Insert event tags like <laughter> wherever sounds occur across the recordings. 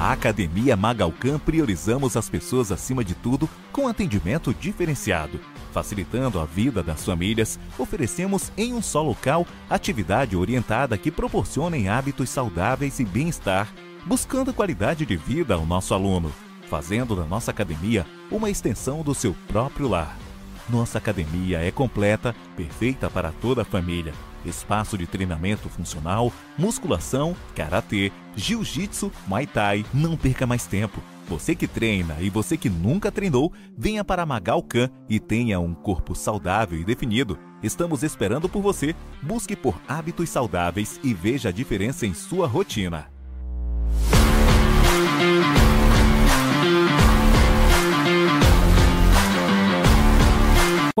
Na Academia Magalcam priorizamos as pessoas acima de tudo com atendimento diferenciado. Facilitando a vida das famílias, oferecemos em um só local atividade orientada que proporcionem hábitos saudáveis e bem-estar, buscando qualidade de vida ao nosso aluno, fazendo da nossa academia uma extensão do seu próprio lar. Nossa academia é completa, perfeita para toda a família espaço de treinamento funcional, musculação, karatê, jiu-jitsu, muay thai. Não perca mais tempo. Você que treina e você que nunca treinou, venha para Magalcan e tenha um corpo saudável e definido. Estamos esperando por você. Busque por hábitos saudáveis e veja a diferença em sua rotina.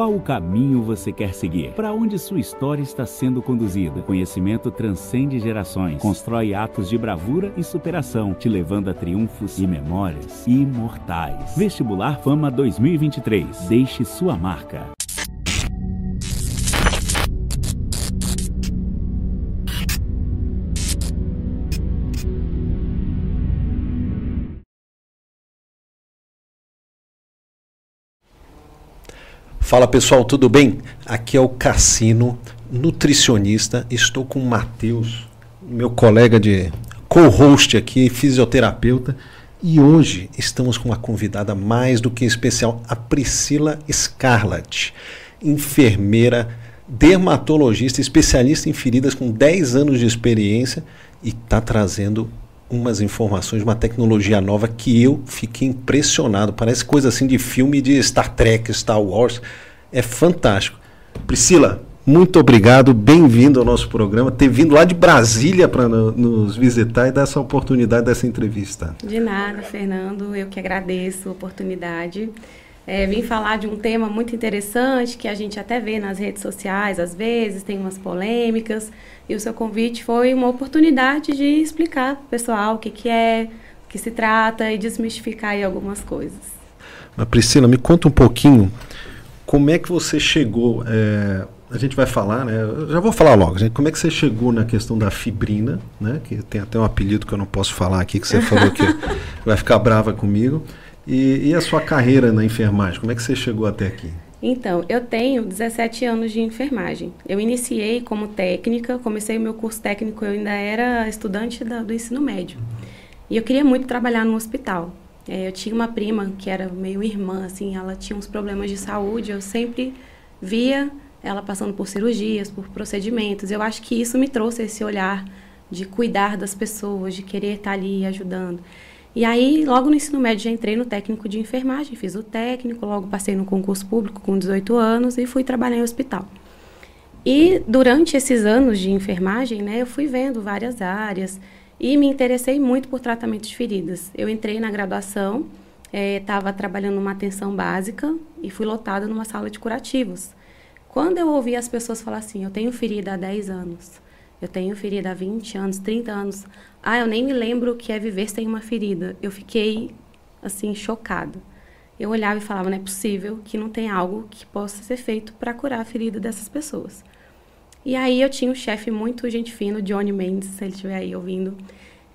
Qual o caminho você quer seguir? Para onde sua história está sendo conduzida? Conhecimento transcende gerações, constrói atos de bravura e superação, te levando a triunfos e memórias imortais. Vestibular Fama 2023. Deixe sua marca. Fala pessoal, tudo bem? Aqui é o Cassino, nutricionista. Estou com o Matheus, meu colega de co-host aqui, fisioterapeuta. E hoje estamos com uma convidada mais do que especial, a Priscila Scarlett, enfermeira, dermatologista, especialista em feridas com 10 anos de experiência e está trazendo umas informações, uma tecnologia nova que eu fiquei impressionado. Parece coisa assim de filme de Star Trek, Star Wars. É fantástico. Priscila, muito obrigado, bem-vindo ao nosso programa, ter vindo lá de Brasília para no, nos visitar e dar essa oportunidade dessa entrevista. De nada, Fernando, eu que agradeço a oportunidade. É, vim falar de um tema muito interessante que a gente até vê nas redes sociais, às vezes tem umas polêmicas, e o seu convite foi uma oportunidade de explicar para o pessoal o que, que é, o que se trata e desmistificar algumas coisas. Mas Priscila, me conta um pouquinho como é que você chegou. É, a gente vai falar, né? Já vou falar logo. Gente, como é que você chegou na questão da fibrina, né? Que tem até um apelido que eu não posso falar aqui, que você falou que <laughs> vai ficar brava comigo. E, e a sua carreira na enfermagem? Como é que você chegou até aqui? Então, eu tenho 17 anos de enfermagem. Eu iniciei como técnica, comecei o meu curso técnico, eu ainda era estudante da, do ensino médio. E eu queria muito trabalhar no hospital. É, eu tinha uma prima que era meio irmã, assim, ela tinha uns problemas de saúde, eu sempre via ela passando por cirurgias, por procedimentos. Eu acho que isso me trouxe esse olhar de cuidar das pessoas, de querer estar ali ajudando. E aí, logo no ensino médio, já entrei no técnico de enfermagem, fiz o técnico, logo passei no concurso público com 18 anos e fui trabalhar em hospital. E durante esses anos de enfermagem, né, eu fui vendo várias áreas e me interessei muito por tratamento de feridas. Eu entrei na graduação, estava eh, trabalhando numa atenção básica e fui lotada numa sala de curativos. Quando eu ouvi as pessoas falar assim, eu tenho ferida há 10 anos, eu tenho ferida há 20 anos, 30 anos. Ah, eu nem me lembro o que é viver sem uma ferida. Eu fiquei, assim, chocada. Eu olhava e falava, não é possível que não tem algo que possa ser feito para curar a ferida dessas pessoas. E aí eu tinha um chefe muito gente fino, Johnny Mendes, se ele estiver aí ouvindo,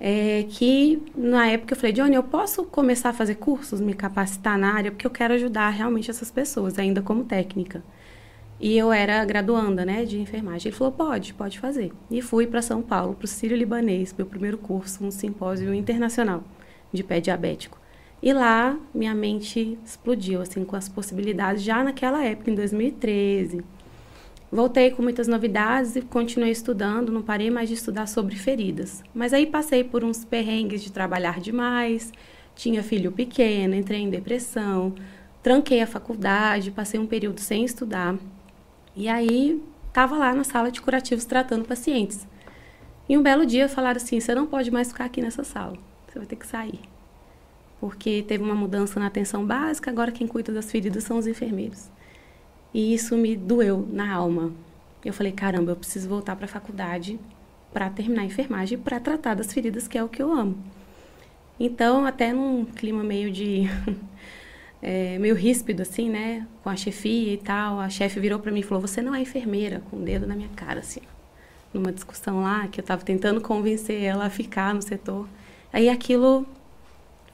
é, que na época eu falei, Johnny, eu posso começar a fazer cursos, me capacitar na área, porque eu quero ajudar realmente essas pessoas, ainda como técnica. E eu era graduanda, né, de enfermagem. Ele falou: pode, pode fazer. E fui para São Paulo, para o Sírio Libanês, meu primeiro curso, um simpósio internacional de pé diabético. E lá minha mente explodiu, assim, com as possibilidades, já naquela época, em 2013. Voltei com muitas novidades e continuei estudando, não parei mais de estudar sobre feridas. Mas aí passei por uns perrengues de trabalhar demais, tinha filho pequeno, entrei em depressão, tranquei a faculdade, passei um período sem estudar. E aí, estava lá na sala de curativos tratando pacientes. E um belo dia falaram assim: você não pode mais ficar aqui nessa sala, você vai ter que sair. Porque teve uma mudança na atenção básica, agora quem cuida das feridas são os enfermeiros. E isso me doeu na alma. Eu falei: caramba, eu preciso voltar para a faculdade para terminar a enfermagem, para tratar das feridas, que é o que eu amo. Então, até num clima meio de <laughs> é, meio ríspido, assim, né? Com a chefia e tal. A chefe virou para mim e falou: Você não é enfermeira, com o dedo na minha cara, assim. Numa discussão lá, que eu estava tentando convencer ela a ficar no setor. Aí aquilo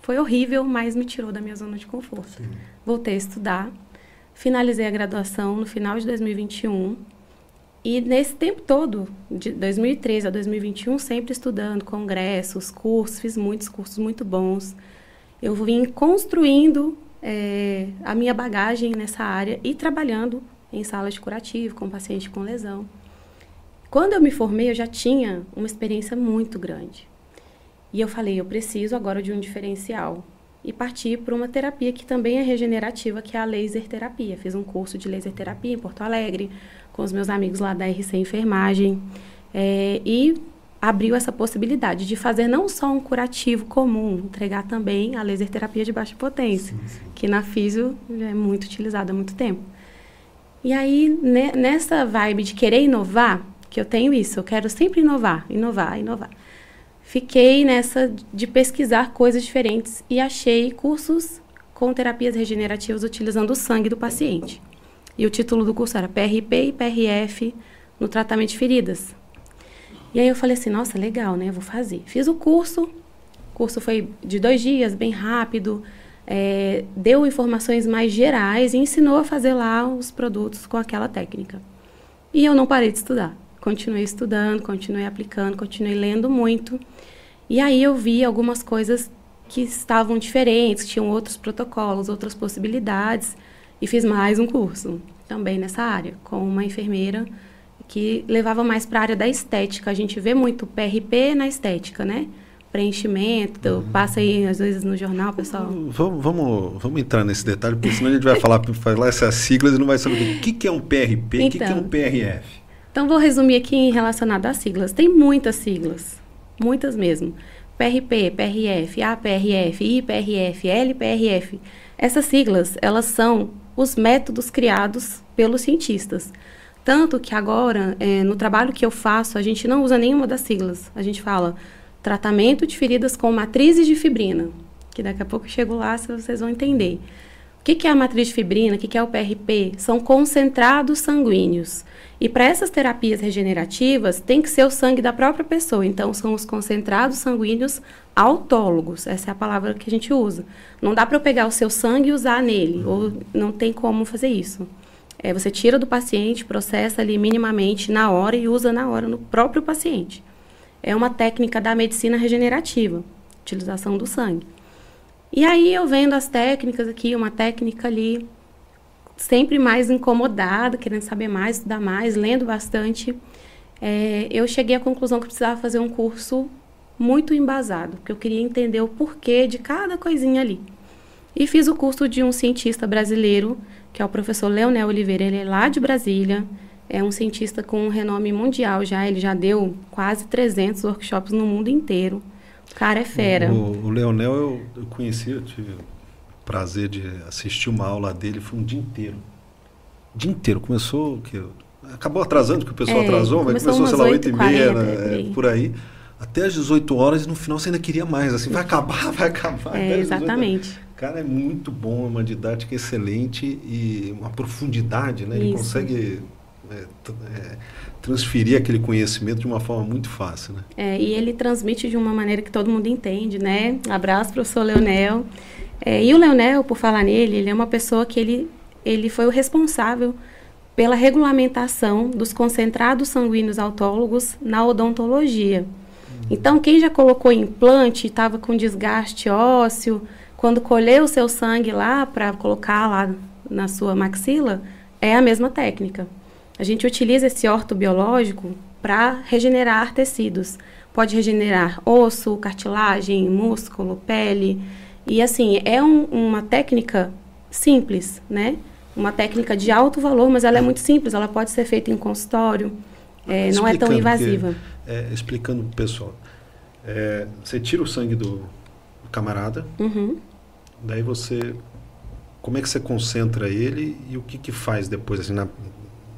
foi horrível, mas me tirou da minha zona de conforto. Sim. Voltei a estudar, finalizei a graduação no final de 2021. E nesse tempo todo, de 2013 a 2021, sempre estudando congressos, cursos, fiz muitos cursos muito bons. Eu vim construindo é, a minha bagagem nessa área e trabalhando em salas de curativo, com paciente com lesão. Quando eu me formei, eu já tinha uma experiência muito grande. E eu falei, eu preciso agora de um diferencial. E parti para uma terapia que também é regenerativa, que é a laser terapia. Fiz um curso de laser terapia em Porto Alegre, com os meus amigos lá da RC Enfermagem. É, e abriu essa possibilidade de fazer não só um curativo comum, entregar também a laser terapia de baixa potência, sim, sim. que na físio é muito utilizada há muito tempo. E aí, ne, nessa vibe de querer inovar, que eu tenho isso, eu quero sempre inovar, inovar, inovar. Fiquei nessa de pesquisar coisas diferentes e achei cursos com terapias regenerativas utilizando o sangue do paciente. E o título do curso era PRP e PRF no tratamento de feridas. E aí eu falei assim, nossa, legal, né? Vou fazer. Fiz o curso. O curso foi de dois dias, bem rápido. É, deu informações mais gerais e ensinou a fazer lá os produtos com aquela técnica. E eu não parei de estudar. Continuei estudando, continuei aplicando, continuei lendo muito. E aí eu vi algumas coisas que estavam diferentes, tinham outros protocolos, outras possibilidades. E fiz mais um curso também nessa área, com uma enfermeira que levava mais para a área da estética. A gente vê muito PRP na estética, né? Preenchimento, uhum. passa aí às vezes no jornal, pessoal. Vamos, vamos, vamos entrar nesse detalhe, porque senão a gente vai falar, falar essas siglas e não vai saber o que, que é um PRP, o então, que, que é um então. PRF. Então vou resumir aqui relacionado às siglas. Tem muitas siglas, muitas mesmo. PRP, PRF, APRF, IPRF, LPRF. Essas siglas, elas são os métodos criados pelos cientistas. Tanto que agora, é, no trabalho que eu faço, a gente não usa nenhuma das siglas. A gente fala tratamento de feridas com matrizes de fibrina, que daqui a pouco eu chego lá, vocês vão entender. O que, que é a matriz de fibrina? O que, que é o PRP? São concentrados sanguíneos. E para essas terapias regenerativas, tem que ser o sangue da própria pessoa. Então, são os concentrados sanguíneos autólogos. Essa é a palavra que a gente usa. Não dá para eu pegar o seu sangue e usar nele, ou não tem como fazer isso. É, você tira do paciente, processa ali minimamente na hora e usa na hora no próprio paciente. É uma técnica da medicina regenerativa, utilização do sangue. E aí eu vendo as técnicas aqui, uma técnica ali, sempre mais incomodada, querendo saber mais, estudar mais, lendo bastante, é, eu cheguei à conclusão que precisava fazer um curso muito embasado, porque eu queria entender o porquê de cada coisinha ali. E fiz o curso de um cientista brasileiro que é o professor Leonel Oliveira. Ele é lá de Brasília, é um cientista com um renome mundial já. Ele já deu quase 300 workshops no mundo inteiro. O cara é fera. O, o Leonel eu, eu conheci, eu tive o prazer de assistir uma aula dele, foi um dia inteiro. Dia inteiro. Começou, que acabou atrasando, que o pessoal é, atrasou, mas começou, sei lá, 8 e meia, né, é, por aí. Até às 18 horas e no final você ainda queria mais, assim, vai acabar, <laughs> vai acabar. É, exatamente cara é muito bom, é uma didática excelente e uma profundidade, né? Ele Isso. consegue é, é, transferir aquele conhecimento de uma forma muito fácil, né? É, e ele transmite de uma maneira que todo mundo entende, né? Abraço, professor Leonel. É, e o Leonel, por falar nele, ele é uma pessoa que ele, ele foi o responsável pela regulamentação dos concentrados sanguíneos autólogos na odontologia. Uhum. Então, quem já colocou implante, estava com desgaste ósseo, quando colher o seu sangue lá para colocar lá na sua maxila, é a mesma técnica. A gente utiliza esse ortobiológico para regenerar tecidos. Pode regenerar osso, cartilagem, músculo, pele. E assim, é um, uma técnica simples, né? Uma técnica de alto valor, mas ela é muito simples. Ela pode ser feita em consultório. É, não é tão invasiva. Que, é, explicando para o pessoal. É, você tira o sangue do camarada, uhum. Daí você, como é que você concentra ele e o que que faz depois assim na,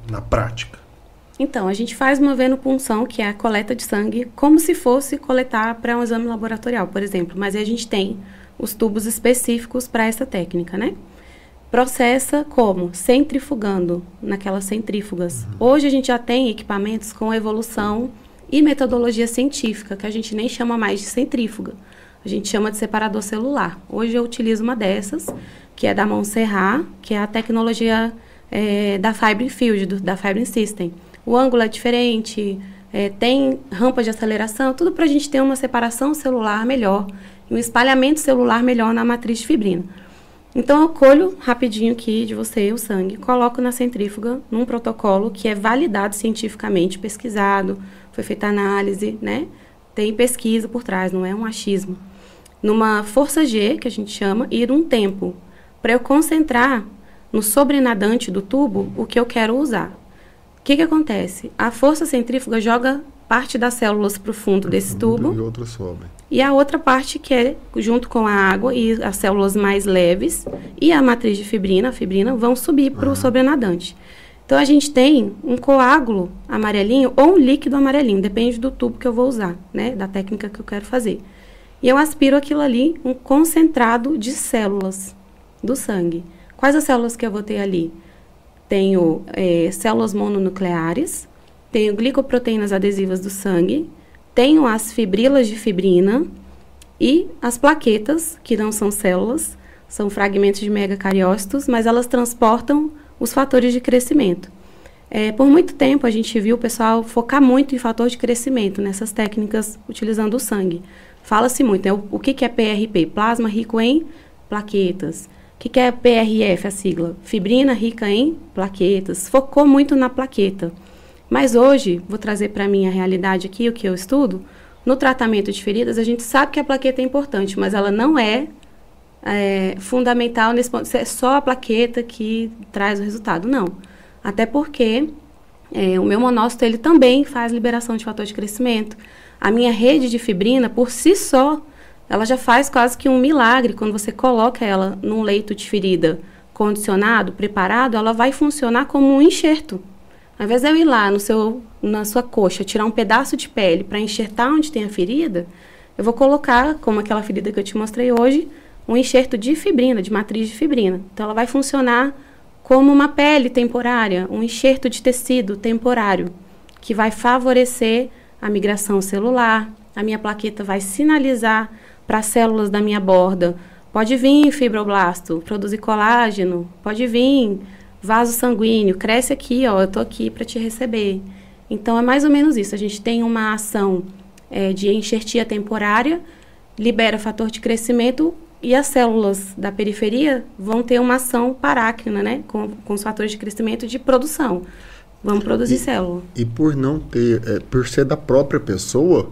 na prática? Então, a gente faz uma venopunção, que é a coleta de sangue, como se fosse coletar para um exame laboratorial, por exemplo. Mas aí a gente tem os tubos específicos para essa técnica, né? Processa como? Centrifugando, naquelas centrífugas. Uhum. Hoje a gente já tem equipamentos com evolução e metodologia científica, que a gente nem chama mais de centrífuga. A gente chama de separador celular. Hoje eu utilizo uma dessas, que é da Montserrat, que é a tecnologia é, da Fibre Field, do, da Fibre System. O ângulo é diferente, é, tem rampa de aceleração, tudo para a gente ter uma separação celular melhor um espalhamento celular melhor na matriz de fibrina. Então, eu colho rapidinho aqui de você o sangue, coloco na centrífuga num protocolo que é validado cientificamente, pesquisado, foi feita análise, né? Tem pesquisa por trás, não é um achismo. Numa força G, que a gente chama, e num tempo, para eu concentrar no sobrenadante do tubo o que eu quero usar. O que, que acontece? A força centrífuga joga parte das células para o fundo desse tubo. E outra sobe. E a outra parte que é junto com a água e as células mais leves e a matriz de fibrina, a fibrina, vão subir para o uhum. sobrenadante. Então a gente tem um coágulo amarelinho ou um líquido amarelinho, depende do tubo que eu vou usar, né, da técnica que eu quero fazer. E eu aspiro aquilo ali, um concentrado de células do sangue. Quais as células que eu vou ter ali? Tenho é, células mononucleares, tenho glicoproteínas adesivas do sangue, tenho as fibrilas de fibrina e as plaquetas, que não são células, são fragmentos de megacariócitos, mas elas transportam os fatores de crescimento. É, por muito tempo a gente viu o pessoal focar muito em fator de crescimento nessas técnicas utilizando o sangue. Fala-se muito, né? o, o que, que é PRP? Plasma rico em plaquetas. O que, que é PRF, a sigla? Fibrina rica em plaquetas. Focou muito na plaqueta. Mas hoje, vou trazer para mim a realidade aqui, o que eu estudo. No tratamento de feridas, a gente sabe que a plaqueta é importante, mas ela não é, é fundamental nesse ponto. É só a plaqueta que traz o resultado. Não. Até porque é, o meu monócito ele também faz liberação de fator de crescimento. A minha rede de fibrina, por si só, ela já faz quase que um milagre. Quando você coloca ela num leito de ferida condicionado, preparado, ela vai funcionar como um enxerto. Ao invés de eu ir lá no seu, na sua coxa, tirar um pedaço de pele para enxertar onde tem a ferida, eu vou colocar, como aquela ferida que eu te mostrei hoje, um enxerto de fibrina, de matriz de fibrina. Então, ela vai funcionar como uma pele temporária, um enxerto de tecido temporário, que vai favorecer a migração celular. A minha plaqueta vai sinalizar para as células da minha borda. Pode vir fibroblasto, produzir colágeno, pode vir vaso sanguíneo, cresce aqui, ó, eu tô aqui para te receber. Então é mais ou menos isso. A gente tem uma ação é, de enxertia temporária, libera fator de crescimento e as células da periferia vão ter uma ação parácrina, né, com, com os fatores de crescimento de produção. Vamos produzir e, célula. E por não ter, é, por ser da própria pessoa,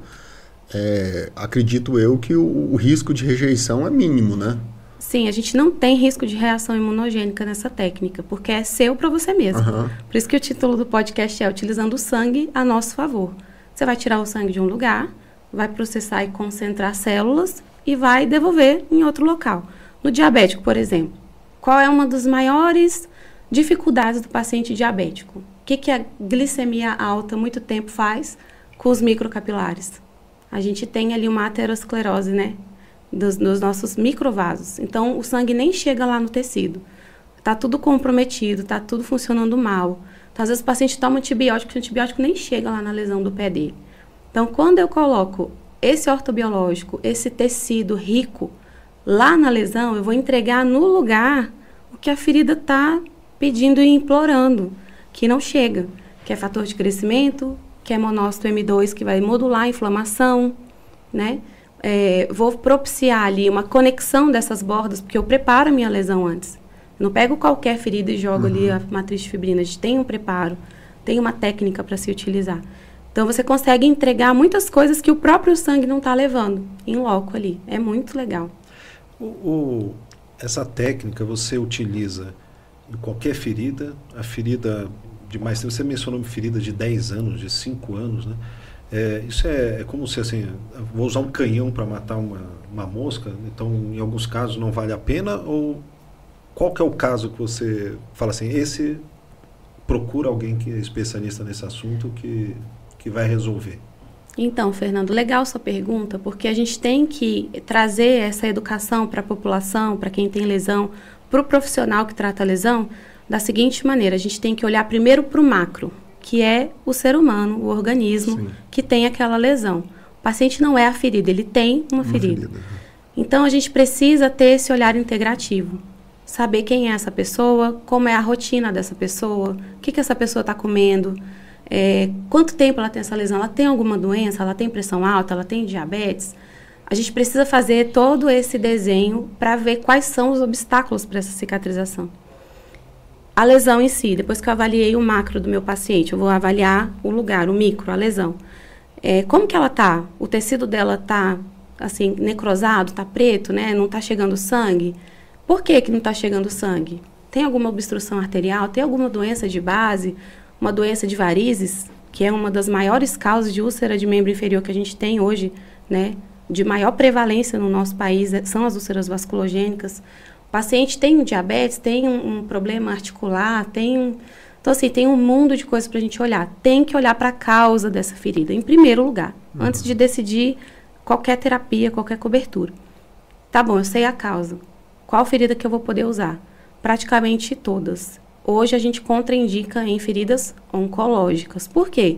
é, acredito eu que o, o risco de rejeição é mínimo, né? Sim, a gente não tem risco de reação imunogênica nessa técnica, porque é seu para você mesmo. Uhum. Por isso que o título do podcast é Utilizando o Sangue a Nosso Favor. Você vai tirar o sangue de um lugar, vai processar e concentrar células e vai devolver em outro local. No diabético, por exemplo, qual é uma das maiores dificuldades do paciente diabético? O que, que a glicemia alta muito tempo faz com os microcapilares? A gente tem ali uma aterosclerose, né? dos, dos nossos microvasos. Então, o sangue nem chega lá no tecido. Está tudo comprometido, está tudo funcionando mal. Então, às vezes o paciente toma antibiótico, o antibiótico nem chega lá na lesão do pé dele. Então, quando eu coloco esse ortobiológico, esse tecido rico lá na lesão, eu vou entregar no lugar o que a ferida está pedindo e implorando, que não chega, que é fator de crescimento, que é monócito M2, que vai modular a inflamação, né? é, vou propiciar ali uma conexão dessas bordas, porque eu preparo a minha lesão antes. Eu não pego qualquer ferida e jogo uhum. ali a matriz de fibrina. A gente tem um preparo, tem uma técnica para se utilizar. Então você consegue entregar muitas coisas que o próprio sangue não está levando em loco ali. É muito legal. O, o, essa técnica você utiliza em qualquer ferida, a ferida de mais tempo, você mencionou ferida de 10 anos, de 5 anos, né? É, isso é, é, como se assim, vou usar um canhão para matar uma, uma mosca, então em alguns casos não vale a pena ou qual que é o caso que você fala assim, esse procura alguém que é especialista nesse assunto que, que vai resolver? Então, Fernando, legal sua pergunta, porque a gente tem que trazer essa educação para a população, para quem tem lesão, para o profissional que trata a lesão, da seguinte maneira: a gente tem que olhar primeiro para o macro, que é o ser humano, o organismo Sim. que tem aquela lesão. O paciente não é a ferida, ele tem uma, uma ferida. ferida. Então a gente precisa ter esse olhar integrativo. Saber quem é essa pessoa, como é a rotina dessa pessoa, o que, que essa pessoa está comendo, é, quanto tempo ela tem essa lesão, ela tem alguma doença, ela tem pressão alta, ela tem diabetes. A gente precisa fazer todo esse desenho para ver quais são os obstáculos para essa cicatrização. A lesão em si, depois que eu avaliei o macro do meu paciente, eu vou avaliar o lugar, o micro, a lesão. É, como que ela tá? O tecido dela tá assim necrosado, tá preto, né? Não tá chegando sangue. Por que que não tá chegando sangue? Tem alguma obstrução arterial? Tem alguma doença de base? Uma doença de varizes, que é uma das maiores causas de úlcera de membro inferior que a gente tem hoje, né? De maior prevalência no nosso país é, são as úlceras vasculogênicas paciente tem um diabetes, tem um, um problema articular, tem um, então, assim, tem um mundo de coisas para a gente olhar. Tem que olhar para a causa dessa ferida, em primeiro lugar, uhum. antes de decidir qualquer terapia, qualquer cobertura. Tá bom, eu sei a causa. Qual ferida que eu vou poder usar? Praticamente todas. Hoje a gente contraindica em feridas oncológicas. Por quê?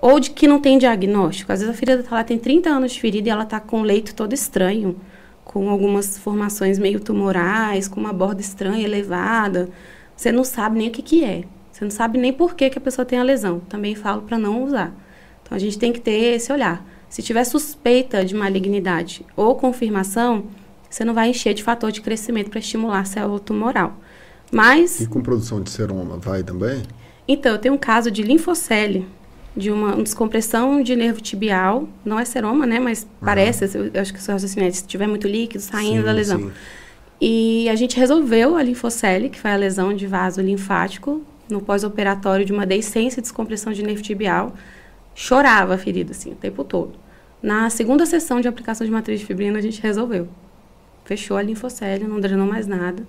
Ou de que não tem diagnóstico. Às vezes a ferida tá lá, tem 30 anos de ferida e ela está com leito todo estranho com algumas formações meio tumorais, com uma borda estranha, elevada. Você não sabe nem o que, que é. Você não sabe nem por que, que a pessoa tem a lesão. Também falo para não usar. Então a gente tem que ter esse olhar. Se tiver suspeita de malignidade ou confirmação, você não vai encher de fator de crescimento para estimular a célula tumoral. Mas. E com produção de seroma, vai também? Então, eu tenho um caso de linfocele de uma, uma descompressão de nervo tibial, não é seroma, né, mas uhum. parece, eu, eu acho que o seu raciocínio é se tiver muito líquido saindo sim, da lesão. Sim. E a gente resolveu a linfocele, que foi a lesão de vaso linfático, no pós-operatório de uma deiscência e descompressão de nervo tibial. Chorava a ferida, assim, o tempo todo. Na segunda sessão de aplicação de matriz de fibrina, a gente resolveu. Fechou a linfocele, não drenou mais nada.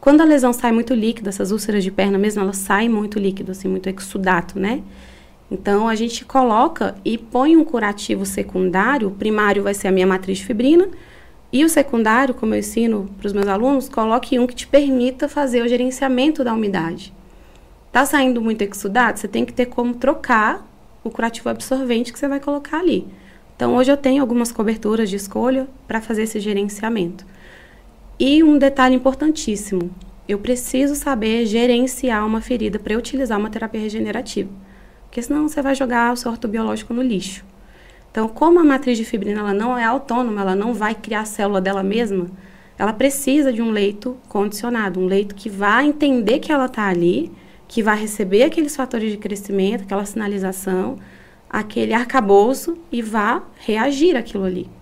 Quando a lesão sai muito líquida, essas úlceras de perna mesmo, elas saem muito líquido, assim, muito exudato, né? Então, a gente coloca e põe um curativo secundário. O primário vai ser a minha matriz de fibrina. E o secundário, como eu ensino para os meus alunos, coloque um que te permita fazer o gerenciamento da umidade. Tá saindo muito exudado, você tem que ter como trocar o curativo absorvente que você vai colocar ali. Então, hoje eu tenho algumas coberturas de escolha para fazer esse gerenciamento. E um detalhe importantíssimo: eu preciso saber gerenciar uma ferida para utilizar uma terapia regenerativa. Porque senão você vai jogar o seu ortobiológico no lixo. Então, como a matriz de fibrina ela não é autônoma, ela não vai criar a célula dela mesma, ela precisa de um leito condicionado, um leito que vai entender que ela está ali, que vai receber aqueles fatores de crescimento, aquela sinalização, aquele arcabouço e vá reagir aquilo ali.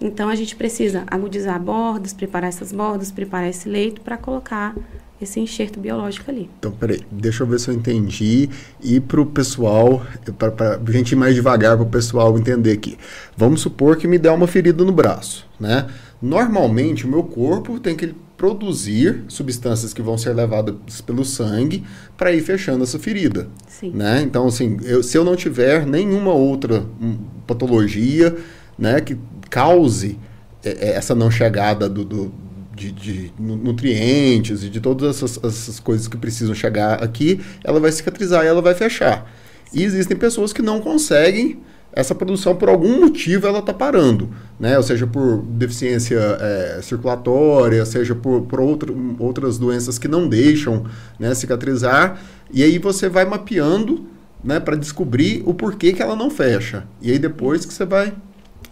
Então, a gente precisa agudizar bordas, preparar essas bordas, preparar esse leito para colocar esse enxerto biológico ali. Então, peraí, deixa eu ver se eu entendi e para o pessoal, para a gente ir mais devagar para o pessoal entender aqui. Vamos supor que me dá uma ferida no braço, né? Normalmente o meu corpo tem que produzir substâncias que vão ser levadas pelo sangue para ir fechando essa ferida. Sim. Né? Então, assim, eu, se eu não tiver nenhuma outra um, patologia né, que cause é, é, essa não chegada do, do de, de, nutrientes e de todas essas, essas, coisas que precisam chegar aqui, ela vai cicatrizar e ela vai fechar. E existem pessoas que não conseguem essa produção por algum motivo ela está parando, né? Ou seja, por deficiência é, circulatória, seja por, por outro, outras doenças que não deixam né, cicatrizar. E aí você vai mapeando né, para descobrir o porquê que ela não fecha. E aí depois que você vai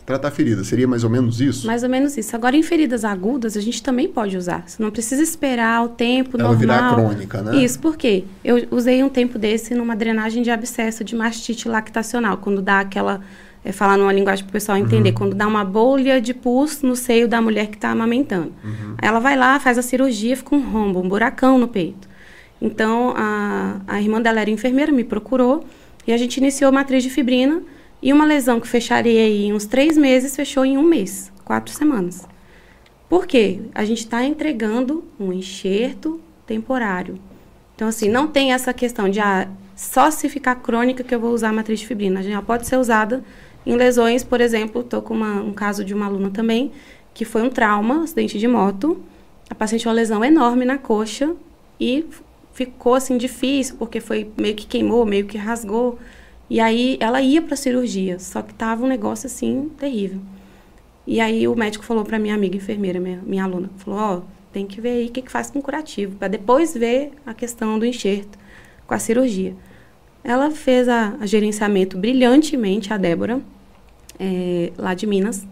tratar ferida. Seria mais ou menos isso? Mais ou menos isso. Agora, em feridas agudas, a gente também pode usar. Você não precisa esperar o tempo Ela normal. virar crônica, né? Isso, por quê? Eu usei um tempo desse numa drenagem de abscesso de mastite lactacional, quando dá aquela... É, falar numa linguagem para o pessoal entender, uhum. quando dá uma bolha de pus no seio da mulher que está amamentando. Uhum. Ela vai lá, faz a cirurgia, fica um rombo, um buracão no peito. Então, a, a irmã dela era enfermeira, me procurou, e a gente iniciou matriz de fibrina, e uma lesão que fecharia em uns três meses, fechou em um mês, quatro semanas. Por quê? A gente está entregando um enxerto temporário. Então, assim, não tem essa questão de ah, só se ficar crônica que eu vou usar a matriz de fibrina. Já pode ser usada em lesões, por exemplo, estou com uma, um caso de uma aluna também, que foi um trauma, acidente de moto. A paciente tinha uma lesão enorme na coxa e ficou assim difícil, porque foi meio que queimou, meio que rasgou. E aí ela ia para cirurgia, só que tava um negócio assim terrível. E aí o médico falou para minha amiga enfermeira, minha, minha aluna, falou, ó, oh, tem que ver aí o que, que faz com curativo, para depois ver a questão do enxerto com a cirurgia. Ela fez a, a gerenciamento brilhantemente, a Débora, é, lá de Minas.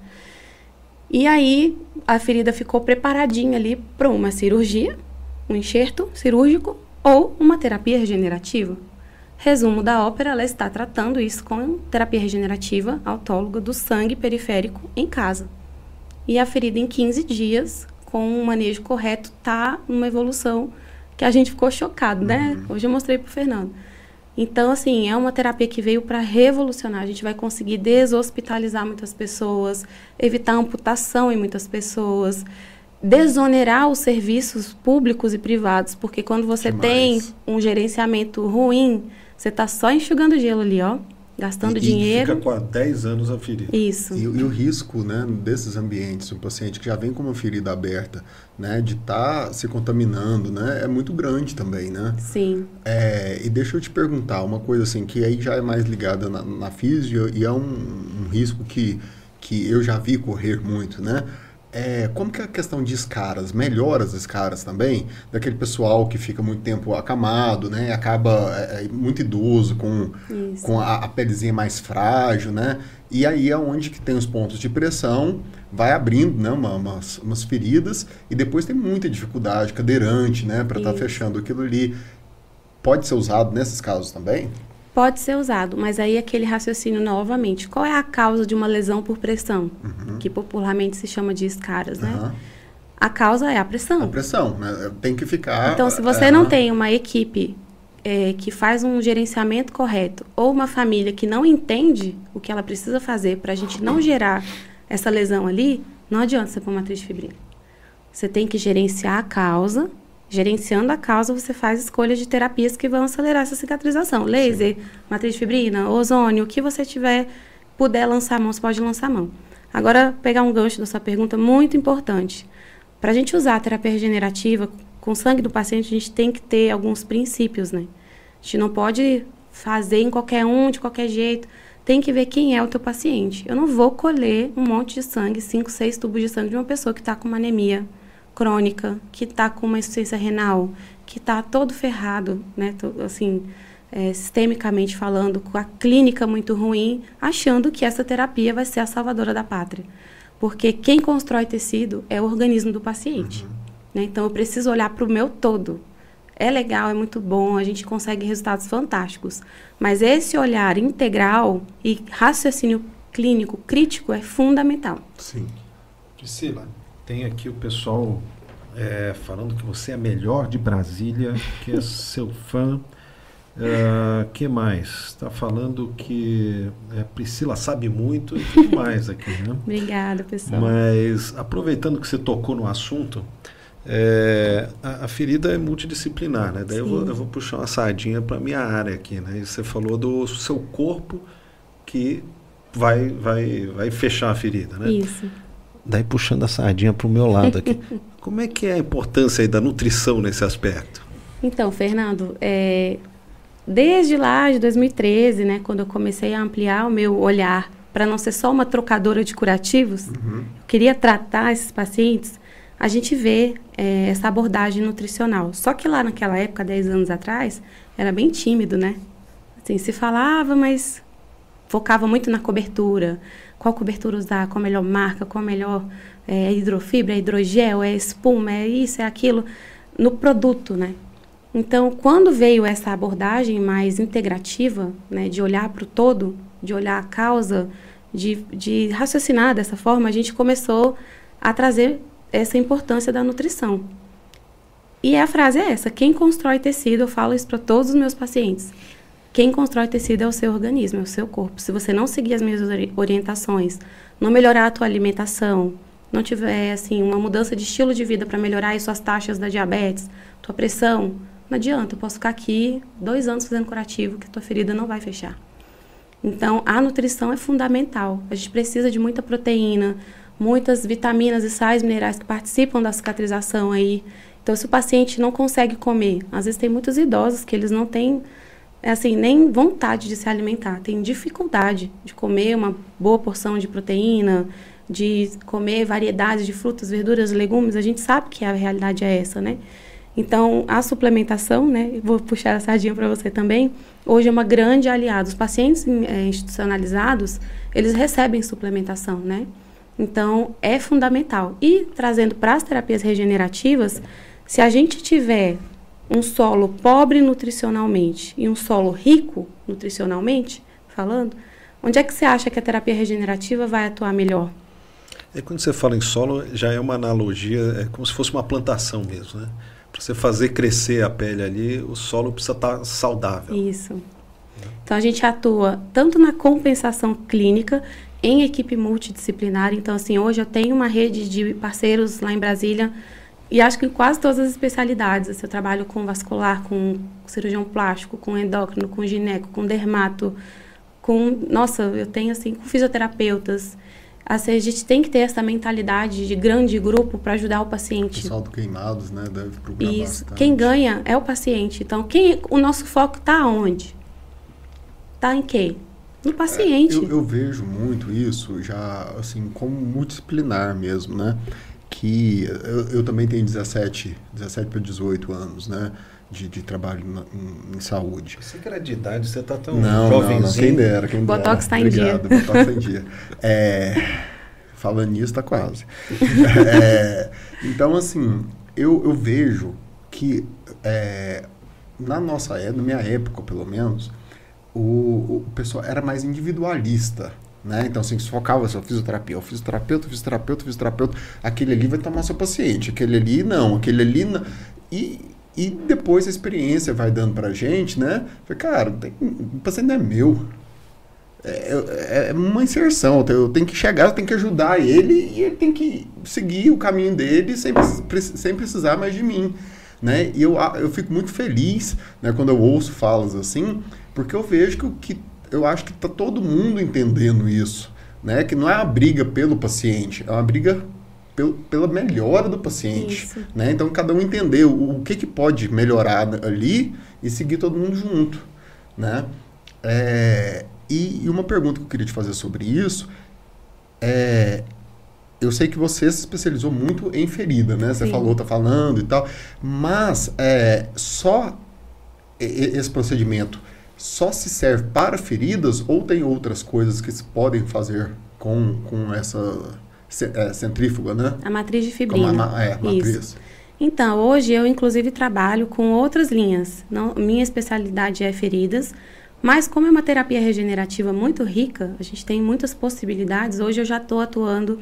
E aí a ferida ficou preparadinha ali para uma cirurgia, um enxerto cirúrgico ou uma terapia regenerativa. Resumo da ópera, ela está tratando isso com terapia regenerativa autóloga do sangue periférico em casa. E a ferida em 15 dias, com um manejo correto, está numa evolução que a gente ficou chocado, né? Uhum. Hoje eu mostrei para o Fernando. Então, assim, é uma terapia que veio para revolucionar. A gente vai conseguir deshospitalizar muitas pessoas, evitar amputação em muitas pessoas, desonerar os serviços públicos e privados, porque quando você Demais. tem um gerenciamento ruim, você está só enxugando gelo ali, ó. Gastando e, dinheiro. E fica com há 10 anos a ferida. Isso. E, e, o risco né, desses ambientes, um paciente que já vem com uma ferida aberta, né, de estar tá se contaminando, né, é muito grande também, né? Sim. É, e deixa eu te perguntar uma coisa assim, que aí já é mais ligada na, na física e é um, um risco que, que eu já vi correr muito, né? É, como que é a questão de escaras? Melhora as escaras também? Daquele pessoal que fica muito tempo acamado, né? Acaba é, é muito idoso, com, com a, a pelezinha mais frágil, né? E aí é onde que tem os pontos de pressão, vai abrindo né, uma, umas, umas feridas e depois tem muita dificuldade, cadeirante, né? Para estar tá fechando aquilo ali. Pode ser usado nesses casos também? Pode ser usado, mas aí aquele raciocínio novamente. Qual é a causa de uma lesão por pressão? Uhum. Que popularmente se chama de escaras, né? Uhum. A causa é a pressão. A pressão, né? Tem que ficar. Então, se você é... não tem uma equipe é, que faz um gerenciamento correto ou uma família que não entende o que ela precisa fazer para a gente não gerar essa lesão ali, não adianta você pôr matriz de fibrina. Você tem que gerenciar a causa Gerenciando a causa, você faz escolhas de terapias que vão acelerar essa cicatrização. Laser, Sim. matriz de fibrina, ozônio, o que você tiver, puder lançar a mão, você pode lançar a mão. Agora, pegar um gancho da sua pergunta, muito importante. Para a gente usar a terapia regenerativa com sangue do paciente, a gente tem que ter alguns princípios, né? A gente não pode fazer em qualquer um, de qualquer jeito. Tem que ver quem é o teu paciente. Eu não vou colher um monte de sangue, cinco, seis tubos de sangue de uma pessoa que está com uma anemia crônica, que está com uma insuficiência renal, que está todo ferrado, né, assim, é, sistemicamente falando, com a clínica muito ruim, achando que essa terapia vai ser a salvadora da pátria. Porque quem constrói tecido é o organismo do paciente. Uhum. Né? Então, eu preciso olhar para o meu todo. É legal, é muito bom, a gente consegue resultados fantásticos. Mas esse olhar integral e raciocínio clínico crítico é fundamental. Sim. Priscila, tem aqui o pessoal é, falando que você é a melhor de Brasília, que é seu fã. Uh, que mais? Está falando que é, Priscila sabe muito e tudo mais aqui, né? <laughs> Obrigada, pessoal. Mas aproveitando que você tocou no assunto, é, a, a, ferida é multidisciplinar, né? Daí eu vou, eu vou, puxar uma sardinha para minha área aqui, né? E você falou do seu corpo que vai, vai, vai fechar a ferida, né? Isso daí puxando a sardinha para o meu lado aqui. <laughs> Como é que é a importância da nutrição nesse aspecto? Então, Fernando, é, desde lá de 2013, né, quando eu comecei a ampliar o meu olhar para não ser só uma trocadora de curativos, uhum. eu queria tratar esses pacientes, a gente vê é, essa abordagem nutricional. Só que lá naquela época, 10 anos atrás, era bem tímido, né? Assim, se falava, mas focava muito na cobertura qual cobertura usar, qual melhor marca, qual melhor é, hidrofibra, é hidrogel, é espuma, é isso, é aquilo, no produto, né? Então, quando veio essa abordagem mais integrativa, né, de olhar para o todo, de olhar a causa, de, de raciocinar dessa forma, a gente começou a trazer essa importância da nutrição. E a frase é essa: quem constrói tecido, eu falo isso para todos os meus pacientes. Quem constrói tecido é o seu organismo, é o seu corpo. Se você não seguir as minhas orientações, não melhorar a tua alimentação, não tiver assim uma mudança de estilo de vida para melhorar as suas taxas da diabetes, tua pressão, não adianta. Eu posso ficar aqui dois anos fazendo curativo que tua ferida não vai fechar. Então, a nutrição é fundamental. A gente precisa de muita proteína, muitas vitaminas e sais minerais que participam da cicatrização aí. Então, se o paciente não consegue comer, às vezes tem muitos idosos que eles não têm assim, nem vontade de se alimentar, tem dificuldade de comer uma boa porção de proteína, de comer variedades de frutas, verduras, legumes, a gente sabe que a realidade é essa, né? Então, a suplementação, né, vou puxar a sardinha para você também, hoje é uma grande aliada. Os pacientes é, institucionalizados, eles recebem suplementação, né? Então, é fundamental. E trazendo para as terapias regenerativas, se a gente tiver um solo pobre nutricionalmente e um solo rico nutricionalmente, falando, onde é que você acha que a terapia regenerativa vai atuar melhor? É quando você fala em solo, já é uma analogia, é como se fosse uma plantação mesmo, né? Para você fazer crescer a pele ali, o solo precisa estar tá saudável. Isso. Então a gente atua tanto na compensação clínica em equipe multidisciplinar. Então assim, hoje eu tenho uma rede de parceiros lá em Brasília e acho que em quase todas as especialidades, assim, eu trabalho com vascular, com cirurgião plástico, com endócrino, com gineco, com dermato, com, nossa, eu tenho assim, com fisioterapeutas. Assim, a gente tem que ter essa mentalidade de grande grupo para ajudar o paciente. O pessoal do Queimados, né, deve procurar Isso. Bastante. Quem ganha é o paciente. Então, quem, o nosso foco está onde? Está em quê? No paciente. É, eu, eu, vejo muito isso já, assim, como multidisciplinar mesmo, né? Que eu, eu também tenho 17, 17 para 18 anos, né? de, de trabalho na, em, em, saúde. Você que era de idade, você está tão não, jovenzinho. Não, não, quem dera, quem dera. Botox está em dia. Botox está em dia. <laughs> É, falando nisso, está quase. <laughs> É, então, assim, eu, eu vejo que é, na nossa época, na minha época, pelo menos, o, o pessoal era mais individualista. Né? Então, assim, se focava só fisioterapia, o fisioterapeuta, fisioterapeuta, fisioterapeuta, aquele ali vai tomar seu paciente, aquele ali não, aquele ali não. E, e depois a experiência vai dando pra gente, né? Cara, tem, o paciente não é meu. É, é, é, uma inserção. Eu tenho que chegar, eu tenho que ajudar ele e ele tem que seguir o caminho dele sem, sem precisar mais de mim. Né? E eu, eu fico muito feliz né, quando eu ouço falas assim, porque eu vejo que, que eu acho que está todo mundo entendendo isso. Né? Que não é uma briga pelo paciente, é uma briga pela melhora do paciente. Né? Então, cada um entender o, o, que, que pode melhorar ali e seguir todo mundo junto. Né? É, e, e, uma pergunta que eu queria te fazer sobre isso é. Eu sei que você se especializou muito em ferida, né? Você Sim. falou, tá falando e tal. Mas é, só esse procedimento só se serve para feridas ou tem outras coisas que se podem fazer com, com essa é, centrífuga, né? A matriz de fibrina. Como a, é, a matriz. Isso. Então, hoje eu inclusive trabalho com outras linhas. Não, minha especialidade é feridas, mas como é uma terapia regenerativa muito rica, a gente tem muitas possibilidades. Hoje eu já estou atuando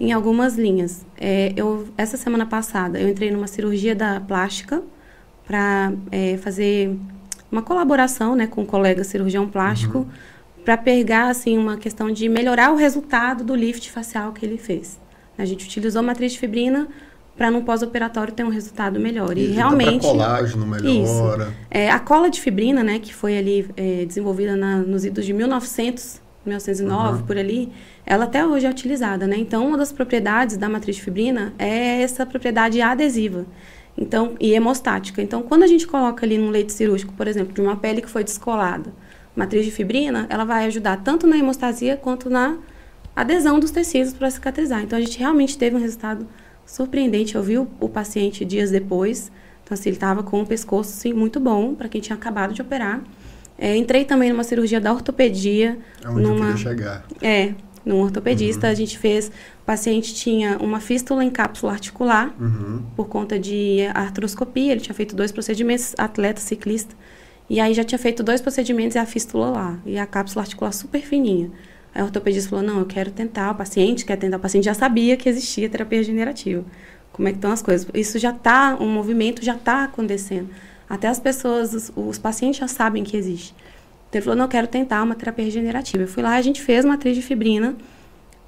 em algumas linhas. É, eu, essa semana passada eu entrei numa cirurgia da plástica para é, fazer uma colaboração né, com um colega cirurgião plástico. Uhum para pegar assim uma questão de melhorar o resultado do lift facial que ele fez. A gente utilizou matriz de fibrina para no pós-operatório ter um resultado melhor. E, e realmente. colágeno melhora. Isso. É, a cola de fibrina, né, que foi ali é, desenvolvida na, nos idos de 1900, 1909, uhum. por ali, ela até hoje é utilizada, né? Então, uma das propriedades da matriz de fibrina é essa propriedade adesiva. Então, e hemostática. Então, quando a gente coloca ali num leite cirúrgico, por exemplo, de uma pele que foi descolada, matriz de fibrina, ela vai ajudar tanto na hemostasia quanto na adesão dos tecidos para cicatrizar. Então, a gente realmente teve um resultado surpreendente. Eu vi o, o paciente dias depois, então, assim, ele estava com o pescoço, sim, muito bom para quem tinha acabado de operar. É, entrei também numa cirurgia da ortopedia. É onde numa, eu queria chegar. É, num ortopedista. Uhum. A gente fez... O paciente tinha uma fístula em cápsula articular, uhum. por conta de artroscopia. Ele tinha feito dois procedimentos, atleta, ciclista. E aí já tinha feito dois procedimentos e a fístula lá. E a cápsula articular super fininha. Aí o ortopedista falou, não, eu quero tentar, o paciente quer tentar. O paciente já sabia que existia terapia regenerativa. Como é que estão as coisas? Isso já está, um movimento já está acontecendo. Até as pessoas, os, os, pacientes já sabem que existe. Então ele falou, não, eu quero tentar uma terapia regenerativa. Eu fui lá, a gente fez uma atriz de fibrina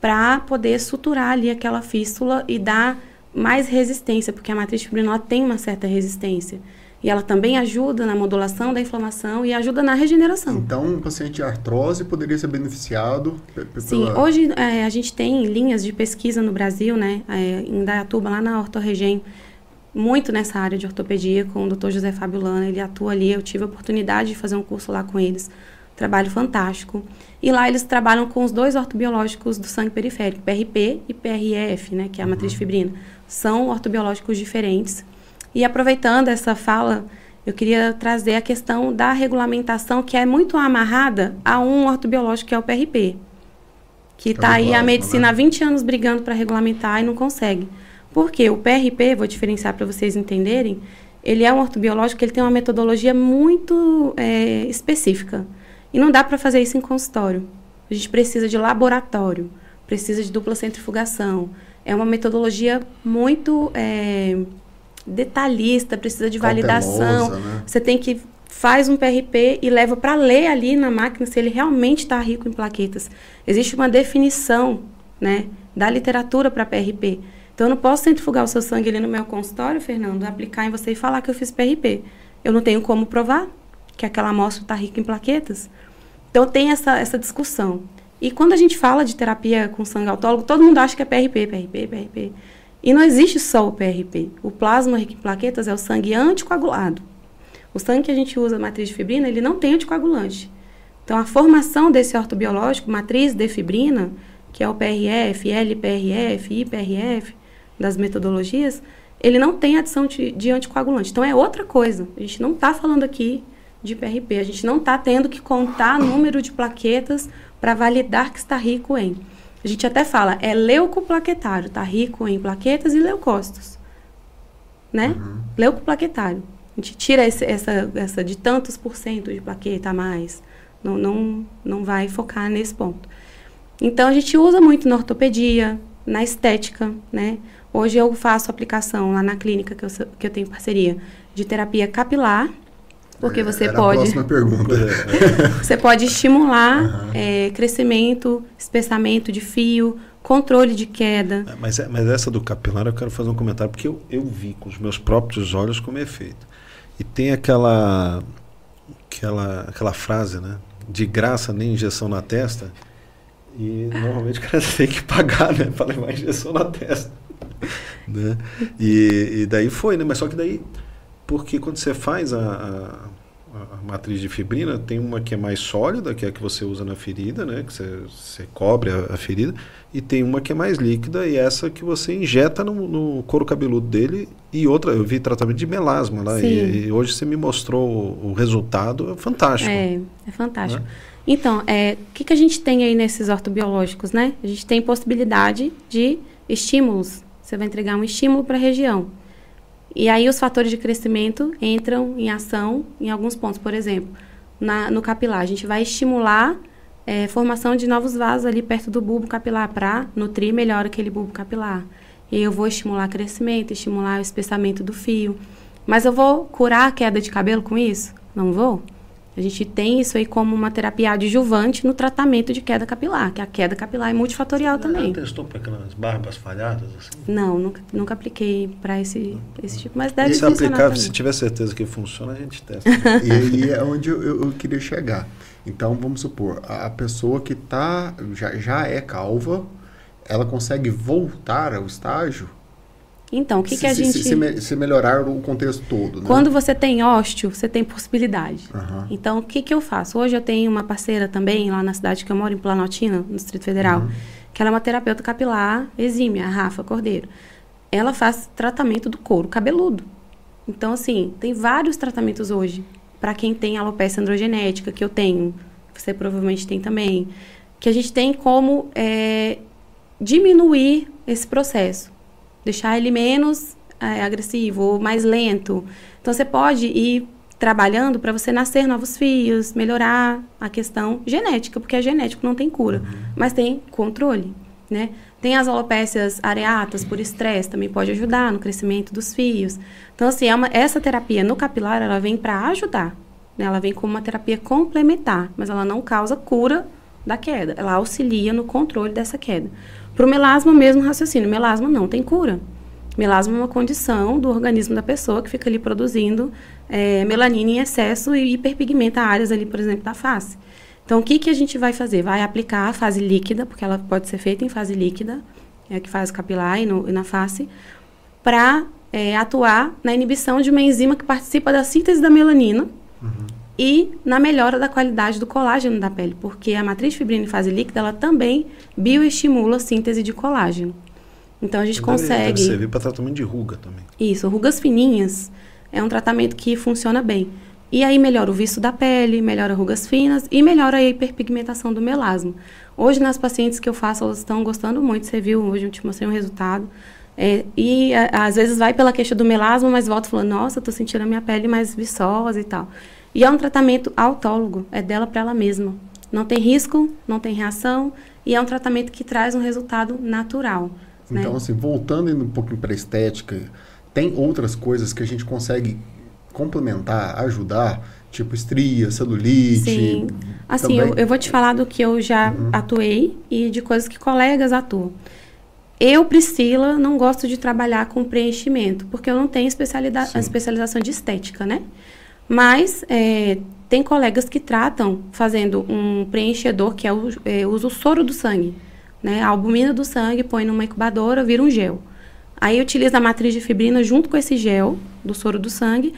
para poder suturar ali aquela fístula e dar mais resistência, porque a matriz de fibrina tem uma certa resistência. E ela também ajuda na modulação da inflamação e ajuda na regeneração. Então, um paciente de artrose poderia ser beneficiado? Pela... Sim, hoje é, a gente tem linhas de pesquisa no Brasil, né? É, em Dayatuba, lá na Ortorregem, muito nessa área de ortopedia com o Dr. José Fábio Lana. Ele atua ali, eu tive a oportunidade de fazer um curso lá com eles trabalho fantástico. E lá eles trabalham com os dois ortobiológicos do sangue periférico, PRP e PRF, né, que é a matriz de fibrina. São ortobiológicos diferentes. E aproveitando essa fala, eu queria trazer a questão da regulamentação, que é muito amarrada a um ortobiológico que é o PRP. Que está aí a medicina né? há 20 anos brigando para regulamentar e não consegue. Porque o PRP, vou diferenciar para vocês entenderem, ele é um ortobiológico que ele tem uma metodologia muito é, específica. E não dá para fazer isso em consultório. A gente precisa de laboratório, precisa de dupla centrifugação. É uma metodologia muito é, detalhista, precisa de validação. Né? Você tem que faz um PRP e leva para ler ali na máquina se ele realmente está rico em plaquetas. Existe uma definição, né, da literatura para PRP. Então eu não posso centrifugar o seu sangue ali no meu consultório, Fernando, aplicar em você e falar que eu fiz PRP. Eu não tenho como provar que aquela amostra está rica em plaquetas. Então tem essa essa discussão. E quando a gente fala de terapia com sangue autólogo, todo mundo acha que é PRP, PRP, PRP. E não existe só o PRP. O plasma rico em plaquetas é o sangue anticoagulado. O sangue que a gente usa, matriz de fibrina, ele não tem anticoagulante. Então, a formação desse ortobiológico, matriz de fibrina, que é o PRF, LPRF, IPRF, das metodologias, ele não tem adição de, de anticoagulante. Então, é outra coisa. A gente não está falando aqui de PRP. A gente não está tendo que contar número de plaquetas para validar que está rico em. A gente até fala, é leucoplaquetário, está rico em plaquetas e leucócitos. Né? Uhum. Leucoplaquetário. A gente tira esse, essa, essa de tantos por cento de plaqueta a mais. Não, não, não vai focar nesse ponto. Então, a gente usa muito na ortopedia, na estética, né? Hoje eu faço aplicação lá na clínica que eu, que eu tenho parceria de terapia capilar, porque você Era pode. A próxima pergunta. <laughs> você pode estimular uhum. é, crescimento, espessamento de fio, controle de queda. É, mas, é, mas essa do capilar eu quero fazer um comentário, porque eu, eu vi com os meus próprios olhos como é feito. E tem aquela, aquela, aquela frase, né? De graça nem injeção na testa. E normalmente o cara <laughs> tem que pagar, né? Para levar injeção na testa. <laughs> né? E, e, daí foi, né? Mas só que daí, porque quando você faz a, a, a, matriz de fibrina, tem uma que é mais sólida, que é a que você usa na ferida, né? Que você, você cobre a, a ferida e tem uma que é mais líquida e essa que você injeta no, no couro cabeludo dele e outra, eu vi tratamento de melasma lá e, e, hoje você me mostrou o, o resultado, é fantástico. É, é fantástico. Né? Então, é, o que, que a gente tem aí nesses ortobiológicos, né? A gente tem possibilidade de estímulos. Você vai entregar um estímulo para a região. E aí os fatores de crescimento entram em ação em alguns pontos. Por exemplo, na, no capilar, a gente vai estimular é, formação de novos vasos ali perto do bulbo capilar para nutrir melhor aquele bulbo capilar. E eu vou estimular crescimento, estimular o espessamento do fio. Mas eu vou curar a queda de cabelo com isso? Não vou. A gente tem isso aí como uma terapia adjuvante no tratamento de queda capilar, que a queda capilar é multifatorial Você também. Você testou para aquelas barbas falhadas? Assim? Não, nunca, nunca apliquei para esse, esse tipo, mas deve se aplicar, se tiver certeza que funciona, a gente testa. e aí é onde eu, eu, eu queria chegar. Então, vamos supor, a pessoa que tá, já, já é calva, ela consegue voltar ao estágio? Então, o que, se, que a se, gente... Se, se, melhorar o contexto todo, né? Quando você tem ósteo, você tem possibilidade. Uhum. Então, o que, que eu faço? Hoje eu tenho uma parceira também, lá na cidade que eu moro, em Planaltina, no Distrito Federal, uhum. que ela é uma terapeuta capilar exímia, a Rafa Cordeiro. Ela faz tratamento do couro cabeludo. Então, assim, tem vários tratamentos hoje para quem tem alopecia androgenética, que eu tenho, você provavelmente tem também, que a gente tem como é, diminuir esse processo, deixar ele menos é, agressivo ou mais lento. Então você pode ir trabalhando para você nascer novos fios, melhorar a questão genética, porque a genético não tem cura, uhum. mas tem controle, né? Tem as alopécias areatas por estresse, também pode ajudar no crescimento dos fios. Então, assim, é uma, essa terapia no capilar, ela vem para ajudar. Né? Ela vem como uma terapia complementar, mas ela não causa cura da queda. Ela auxilia no controle dessa queda. Para o melasma, mesmo raciocínio. Melasma não tem cura. Melasma é uma condição do organismo da pessoa que fica ali produzindo é, melanina em excesso e hiperpigmenta áreas ali, por exemplo, da face. Então, o que, que a gente vai fazer? Vai aplicar a fase líquida, porque ela pode ser feita em fase líquida, é a que faz capilar e, no, e na face, para é, atuar na inibição de uma enzima que participa da síntese da melanina. Uhum. E na melhora da qualidade do colágeno da pele, porque a matriz fibrina em fase líquida, ela também bioestimula a síntese de colágeno. Então a gente Deve- consegue. Deve servir para tratamento de ruga também. Isso, rugas fininhas é um tratamento que funciona bem. E aí melhora o viço da pele, melhora rugas finas e melhora a hiperpigmentação do melasma. Hoje, nas pacientes que eu faço, elas estão gostando muito. Você viu, hoje eu te mostrei um resultado. É, e a- às vezes vai pela queixa do melasma, mas volta falando, nossa, tô sentindo a minha pele mais viçosa e tal. E é um tratamento autólogo, é dela para ela mesma. Não tem risco, não tem reação, e é um tratamento que traz um resultado natural. né? Então, assim, voltando um pouquinho para estética, tem outras coisas que a gente consegue complementar, ajudar, tipo estria, celulite. Sim. Assim, eu, eu vou te falar do que eu já atuei e de coisas que colegas atuam. Eu, Priscila, não gosto de trabalhar com preenchimento, porque eu não tenho especialida- Sim. especialização de estética, né? Mas é, tem colegas que tratam fazendo um preenchedor que é o, é, usa o soro do sangue. Né? A albumina do sangue põe numa incubadora, vira um gel. Aí utiliza a matriz de fibrina junto com esse gel do soro do sangue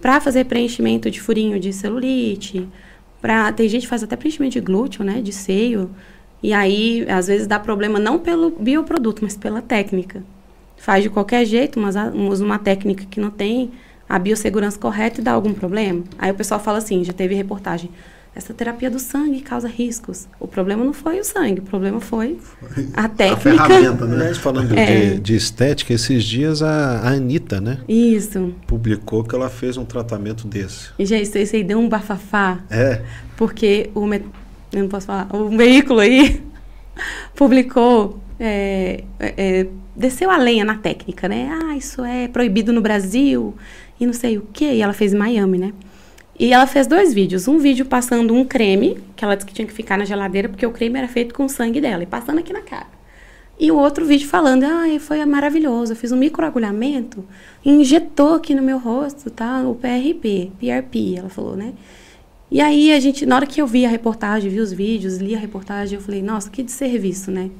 para fazer preenchimento de furinho de celulite. Pra, tem gente que faz até preenchimento de glúteo, né? De seio. E aí, às vezes, dá problema não pelo bioproduto, mas pela técnica. Faz de qualquer jeito, mas usa uma técnica que não tem a biossegurança correta e dá algum problema. Aí o pessoal fala assim, já teve reportagem, essa terapia do sangue causa riscos. O problema não foi o sangue, o problema foi a A técnica. ferramenta, né? Aliás, falando É. de, de estética, esses dias a, a Anitta, né? Isso. Publicou que ela fez um tratamento desse. E, gente, isso aí- isso aí deu um bafafá. É. porque o me- eu não posso falar, o veículo aí <laughs> publicou, é, é, é, desceu a lenha na técnica, né? Ah, isso é proibido no Brasil e não sei o quê. E ela fez Miami, né? E ela fez dois vídeos. Um vídeo passando um creme, que ela disse que tinha que ficar na geladeira, porque o creme era feito com o sangue dela, e passando aqui na cara. E o outro vídeo falando, ah, foi maravilhoso, eu fiz um microagulhamento, injetou aqui no meu rosto, tá? O PRP, PRP, ela falou, né? E aí a gente, na hora que eu vi a reportagem, vi os vídeos, li a reportagem, eu falei, nossa, que desserviço, né?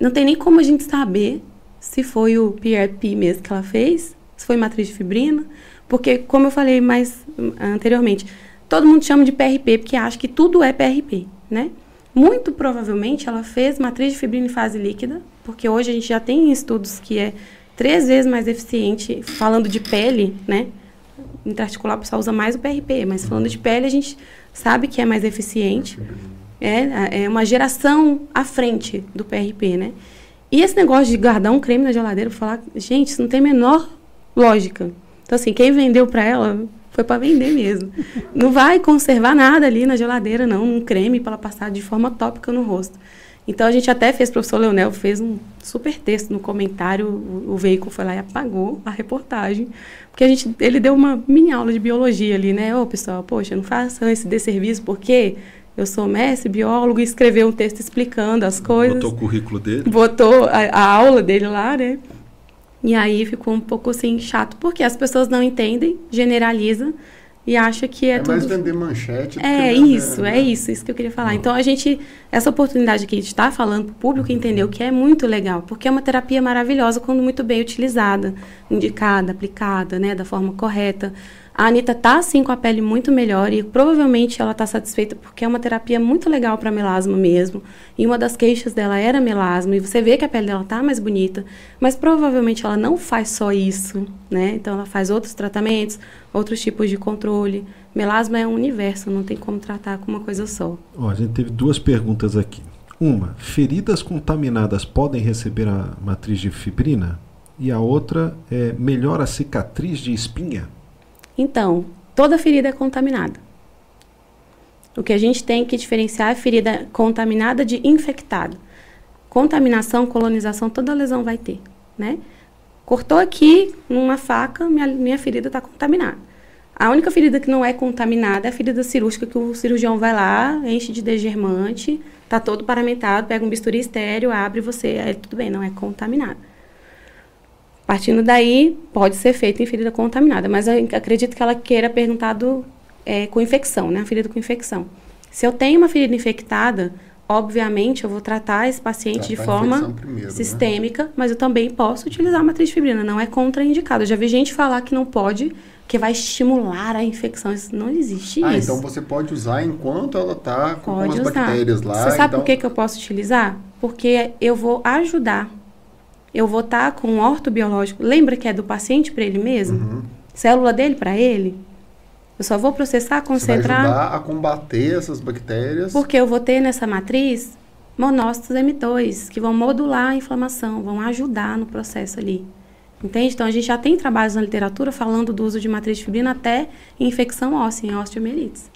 Não tem nem como a gente saber se foi o PRP mesmo que ela fez, se foi matriz de fibrina, porque, como eu falei mais anteriormente, todo mundo chama de PRP porque acha que tudo é PRP, né? Muito provavelmente ela fez matriz de fibrina em fase líquida, porque hoje a gente já tem estudos que é três vezes mais eficiente, falando de pele, né? Intraarticular o pessoal usa mais o PRP, mas falando de pele a gente sabe que é mais eficiente. É, é uma geração à frente do PRP, né? E esse negócio de guardar um creme na geladeira, falar, gente, isso não tem menor lógica. Então, assim, quem vendeu para ela foi para vender mesmo. Não vai conservar nada ali na geladeira, não, um creme para ela passar de forma tópica no rosto. Então, a gente até fez, o professor Leonel fez um super texto no comentário, o, o veículo foi lá e apagou a reportagem, porque a gente, ele deu uma mini aula de biologia ali, né? Ô, pessoal, poxa, não façam esse desserviço, porque eu sou mestre, biólogo, e escreveu um texto explicando as coisas Botou o currículo dele. botou a, a aula dele lá, né? E aí ficou um pouco assim chato, porque as pessoas não entendem, generaliza e acha que é, É, mais tudo. vender manchete. do É isso, né? é isso, isso que eu queria falar. Então a gente, essa oportunidade que a gente está falando para o público entender o que é muito legal, porque é uma terapia maravilhosa quando muito bem utilizada, indicada, aplicada, né, da forma correta. A Anitta tá assim com a pele muito melhor e provavelmente ela está satisfeita porque é uma terapia muito legal para melasma mesmo. E uma das queixas dela era melasma e você vê que a pele dela tá mais bonita, mas provavelmente ela não faz só isso, né? Então ela faz outros tratamentos, outros tipos de controle. Melasma é um universo, não tem como tratar com uma coisa só. Ó, a gente teve duas perguntas aqui. Uma, feridas contaminadas podem receber a matriz de fibrina? E a outra é, melhora a cicatriz de espinha? Então, toda ferida é contaminada. O que a gente tem que diferenciar é ferida contaminada de infectada. Contaminação, colonização, toda lesão vai ter, né? Cortou aqui numa faca, minha, minha ferida está contaminada. A única ferida que não é contaminada é a ferida cirúrgica que o cirurgião vai lá, enche de degermante, tá todo paramentado, pega um bisturi estéreo, abre você, aí tudo bem, não é contaminada. Partindo daí, pode ser feito em ferida contaminada, mas eu acredito que ela queira perguntar do, é, com infecção, né? A ferida com infecção. Se eu tenho uma ferida infectada, Obviamente, eu vou tratar esse paciente Tratar de forma primeiro, né? sistêmica, mas eu também posso utilizar a matriz fibrina, não é contraindicado. Eu já vi gente falar que não pode, que vai estimular a infecção. Isso não existe Ah, isso. então você pode usar enquanto ela tá com, as bactérias lá. Você sabe então... por que, que eu posso utilizar? Porque eu vou ajudar. Eu vou estar com um ortobiológico. Lembra que é do paciente para ele mesmo? Uhum. Célula dele para ele? Eu só vou processar, Você vai concentrar. ajudar a combater essas bactérias. Porque eu vou ter nessa matriz monócitos M2, que vão modular a inflamação, vão ajudar no processo ali. Entende? Então, a gente já tem trabalhos na literatura falando do uso de matriz de fibrina até em infecção óssea, em osteomielites.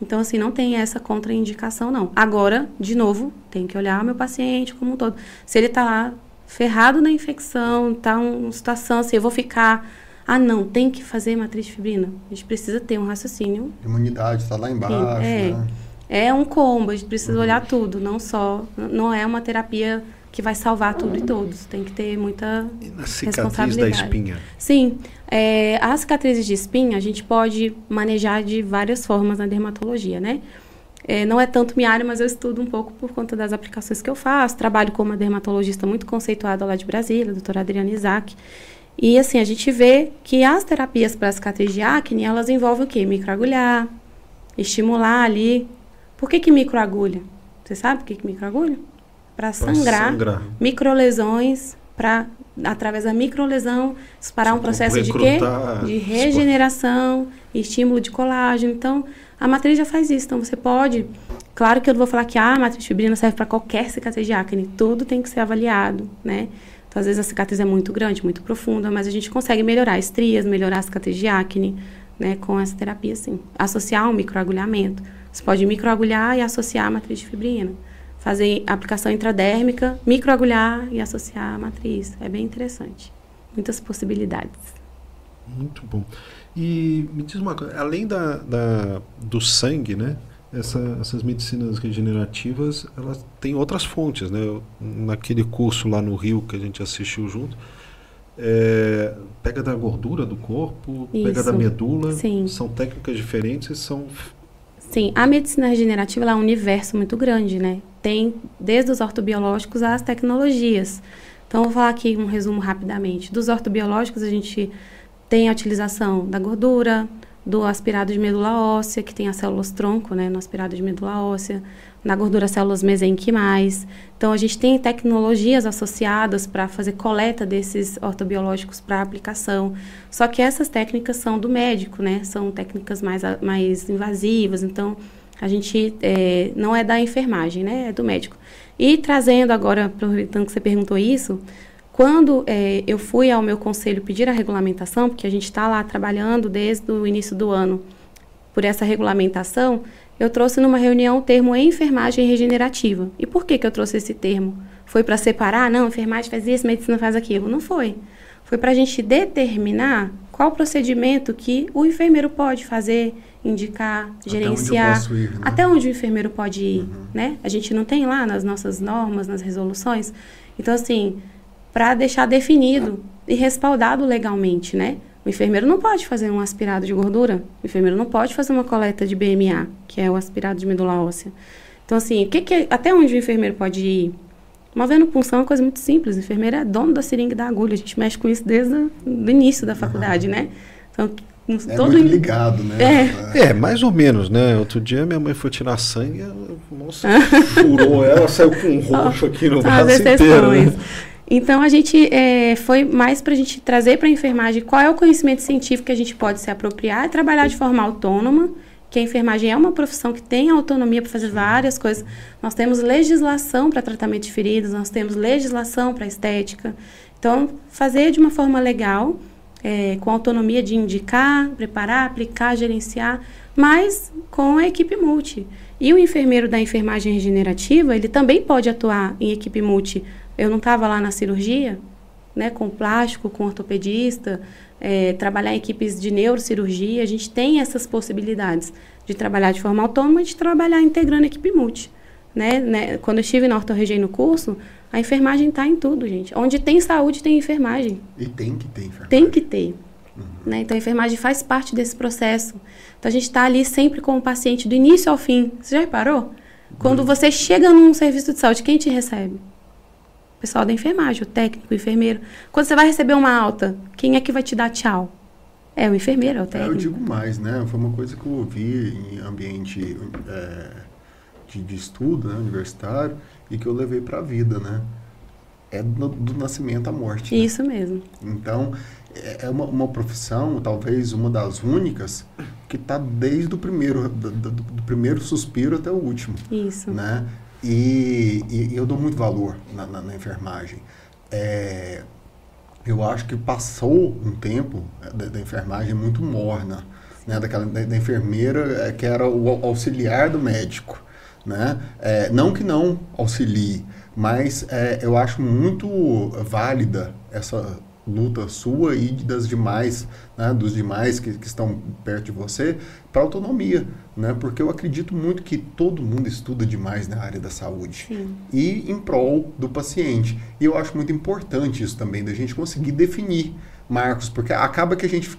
Então, assim, não tem essa contraindicação, não. Agora, de novo, tem que olhar meu paciente como um todo. Se ele está lá ferrado na infecção, está uma situação assim, eu vou ficar... Ah, não, tem que fazer matriz de fibrina. A gente precisa ter um raciocínio Imunidade está lá embaixo, é. né? é um combo, a gente precisa olhar tudo, não só. Não é uma terapia que vai salvar tudo e todos. Tem que ter muita E na cicatriz da responsabilidade. espinha? Sim, é, as cicatrizes de espinha a gente pode manejar de várias formas na dermatologia, né? É, não é tanto minha área, mas eu estudo um pouco por conta das aplicações que eu faço. Trabalho com uma dermatologista muito conceituada lá de Brasília, a doutora Adriana Isaac. E assim, a gente vê que as terapias para cicatriz de acne, elas envolvem o quê? Microagulhar, estimular ali. Por que que microagulha? Você sabe por que que microagulha? Para sangrar, sangrar. microlesões, para através da microlesão disparar um processo de quê? De regeneração, estímulo de colágeno. Então, a matriz já faz isso. Então, você pode. Claro que eu não vou falar que ah, a matriz fibrina serve para qualquer cicatriz de acne. Tudo tem que ser avaliado, né? Então, às vezes a cicatriz é muito grande, muito profunda, mas a gente consegue melhorar estrias, melhorar a cicatriz de acne, né? Com essa terapia, sim. Associar um microagulhamento. Você pode microagulhar e associar a matriz de fibrina. Fazer aplicação intradérmica, microagulhar e associar a matriz. É bem interessante. Muitas possibilidades. Muito bom. E me diz uma coisa, além da, da- do sangue, né? essa- essas medicinas regenerativas, elas têm outras fontes, né? Eu- Naquele curso lá no Rio que a gente assistiu junto, é, pega da gordura do corpo, pega Isso. da medula, Sim. são técnicas diferentes são Sim, a medicina regenerativa é um universo muito grande, né? Tem desde os ortobiológicos às tecnologias. Então, vou falar aqui um resumo rapidamente. Dos ortobiológicos, a gente tem a utilização da gordura, do aspirado de medula óssea, que tem as células tronco, né, no aspirado de medula óssea, na gordura células mesenquimais. Então, a gente tem tecnologias associadas para fazer coleta desses ortobiológicos para aplicação. Só que essas técnicas são do médico, né? São técnicas mais, mais invasivas. Então, a gente eh, não é da enfermagem, né? É do médico. E trazendo agora, aproveitando que você perguntou isso, quando eh, eu fui ao meu conselho pedir a regulamentação, porque a gente está lá trabalhando desde o início do ano por essa regulamentação, eu trouxe numa reunião o termo enfermagem regenerativa. E por que, que eu trouxe esse termo? Foi para separar? Não, enfermagem faz isso, medicina faz aquilo. Não foi. Foi para a gente determinar qual procedimento que o enfermeiro pode fazer, indicar, onde gerenciar. posso ir, né? Até onde o enfermeiro pode ir, né? A gente não tem lá nas nossas normas, nas resoluções. Então, assim, para deixar definido e respaldado legalmente, né? O enfermeiro não pode fazer um aspirado de gordura. O enfermeiro não pode fazer uma coleta de BMA, que é o aspirado de medula óssea. Então, assim, o que que, até onde o enfermeiro pode ir? Uma venopunção é uma coisa muito simples. O enfermeiro é dono da seringa e da agulha. A gente mexe com isso desde o início da faculdade, né? Então, É todo muito ligado, né? É. É, mais ou menos, né? Outro dia minha mãe foi tirar sangue, ela, nossa, <laughs> furou ela, saiu com um roxo aqui no braço inteiro. né? Então, a gente é, foi mais para a gente trazer para a enfermagem qual é o conhecimento científico que a gente pode se apropriar e trabalhar de forma autônoma, que a enfermagem é uma profissão que tem autonomia para fazer várias coisas. Nós temos legislação para tratamento de feridas, nós temos legislação para estética. Então, fazer de uma forma legal, é, com autonomia de indicar, preparar, aplicar, gerenciar, mas com a equipe multi. E o enfermeiro da enfermagem regenerativa, ele também pode atuar em equipe multi. Eu não estava lá na cirurgia, né, com plástico, com ortopedista, é, trabalhar em equipes de neurocirurgia, a gente tem essas possibilidades de trabalhar de forma autônoma e de trabalhar integrando a equipe multi. Né, né? Quando eu estive na Ortorregi no curso, a enfermagem está em tudo, gente. Onde tem saúde, tem enfermagem. E tem que ter enfermagem. Tem que ter. Né? Então, a enfermagem faz parte desse processo. Então, a gente está ali sempre com o paciente do início ao fim. Você já reparou? Quando você chega num serviço de saúde, quem te recebe? Pessoal da enfermagem, o técnico, o enfermeiro. Quando você vai receber uma alta, quem é que vai te dar tchau? É o enfermeiro, é o técnico. eu digo mais, né? Foi uma coisa que eu ouvi em ambiente é, de, de, estudo né, universitário e que eu levei para a vida, né? É do, do nascimento à morte. Né? Isso mesmo. Então, é, é uma, uma, profissão, talvez uma das únicas, que está desde o primeiro, do, do, do, primeiro suspiro até o último. Isso. Né? E, e eu dou muito valor na, na, na enfermagem. É, eu acho que passou um tempo é, da, da enfermagem muito morna, né? Daquela, da, da, enfermeira é, que era o auxiliar do médico. Né? É, não que não auxilie, mas é, eu acho muito válida essa luta sua e das demais, né, dos demais que, que estão perto de você, para autonomia, né? Porque eu acredito muito que todo mundo estuda demais na área da saúde Sim. e em prol do paciente. E eu acho muito importante isso também da gente conseguir definir marcos, porque acaba que a gente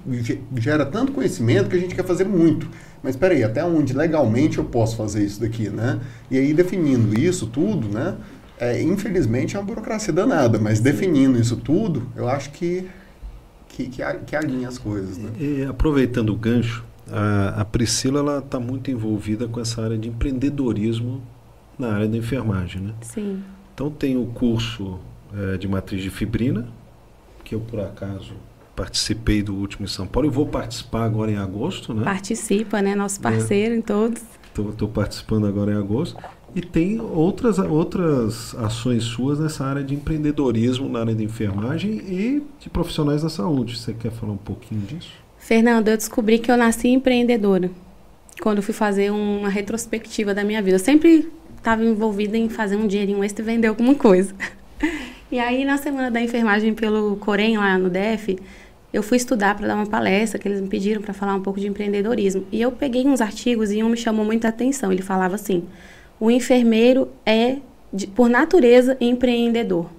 gera tanto conhecimento que a gente quer fazer muito. Mas espera aí, até onde legalmente eu posso fazer isso daqui, né? E aí definindo isso tudo, né? É, infelizmente é uma burocracia danada, mas definindo isso tudo, eu acho que, que, que, que alinha as coisas. Né? E, aproveitando o gancho, a, a Priscila está muito envolvida com essa área de empreendedorismo na área da enfermagem. Né? Sim. Então tem o curso é, de matriz de fibrina, que eu por acaso participei do último em São Paulo e vou participar agora em agosto. Né? Participa, né? Nosso parceiro é. em todos. Estou participando agora em agosto. E tem outras, outras ações suas nessa área de empreendedorismo, na área de enfermagem e de profissionais da saúde. Você quer falar um pouquinho disso? Fernando, eu descobri que eu nasci empreendedora quando fui fazer uma retrospectiva da minha vida. Eu sempre estava envolvida em fazer um dinheirinho extra e vender alguma coisa. <laughs> E aí, na semana da enfermagem pelo Corém, lá no DF, eu fui estudar para dar uma palestra que eles me pediram para falar um pouco de empreendedorismo. E eu peguei uns artigos e um me chamou muita atenção. Ele falava assim: o enfermeiro é, de, por natureza, empreendedor.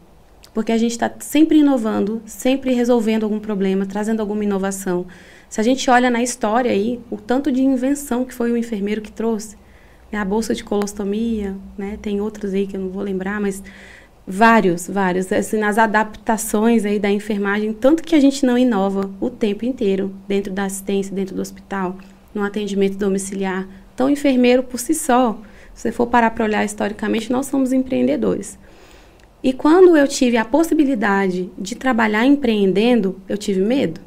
Porque a gente está sempre inovando, sempre resolvendo algum problema, trazendo alguma inovação. Se a gente olha na história aí, o tanto de invenção que foi o enfermeiro que trouxe, né, a bolsa de colostomia, né, tem outros aí que eu não vou lembrar, mas vários, vários, assim, nas adaptações aí da enfermagem, tanto que a gente não inova o tempo inteiro dentro da assistência, dentro do hospital, no atendimento domiciliar. Então, o enfermeiro por si só, se você for parar para olhar historicamente, nós somos empreendedores. E quando eu tive a possibilidade de trabalhar empreendendo, eu tive medo.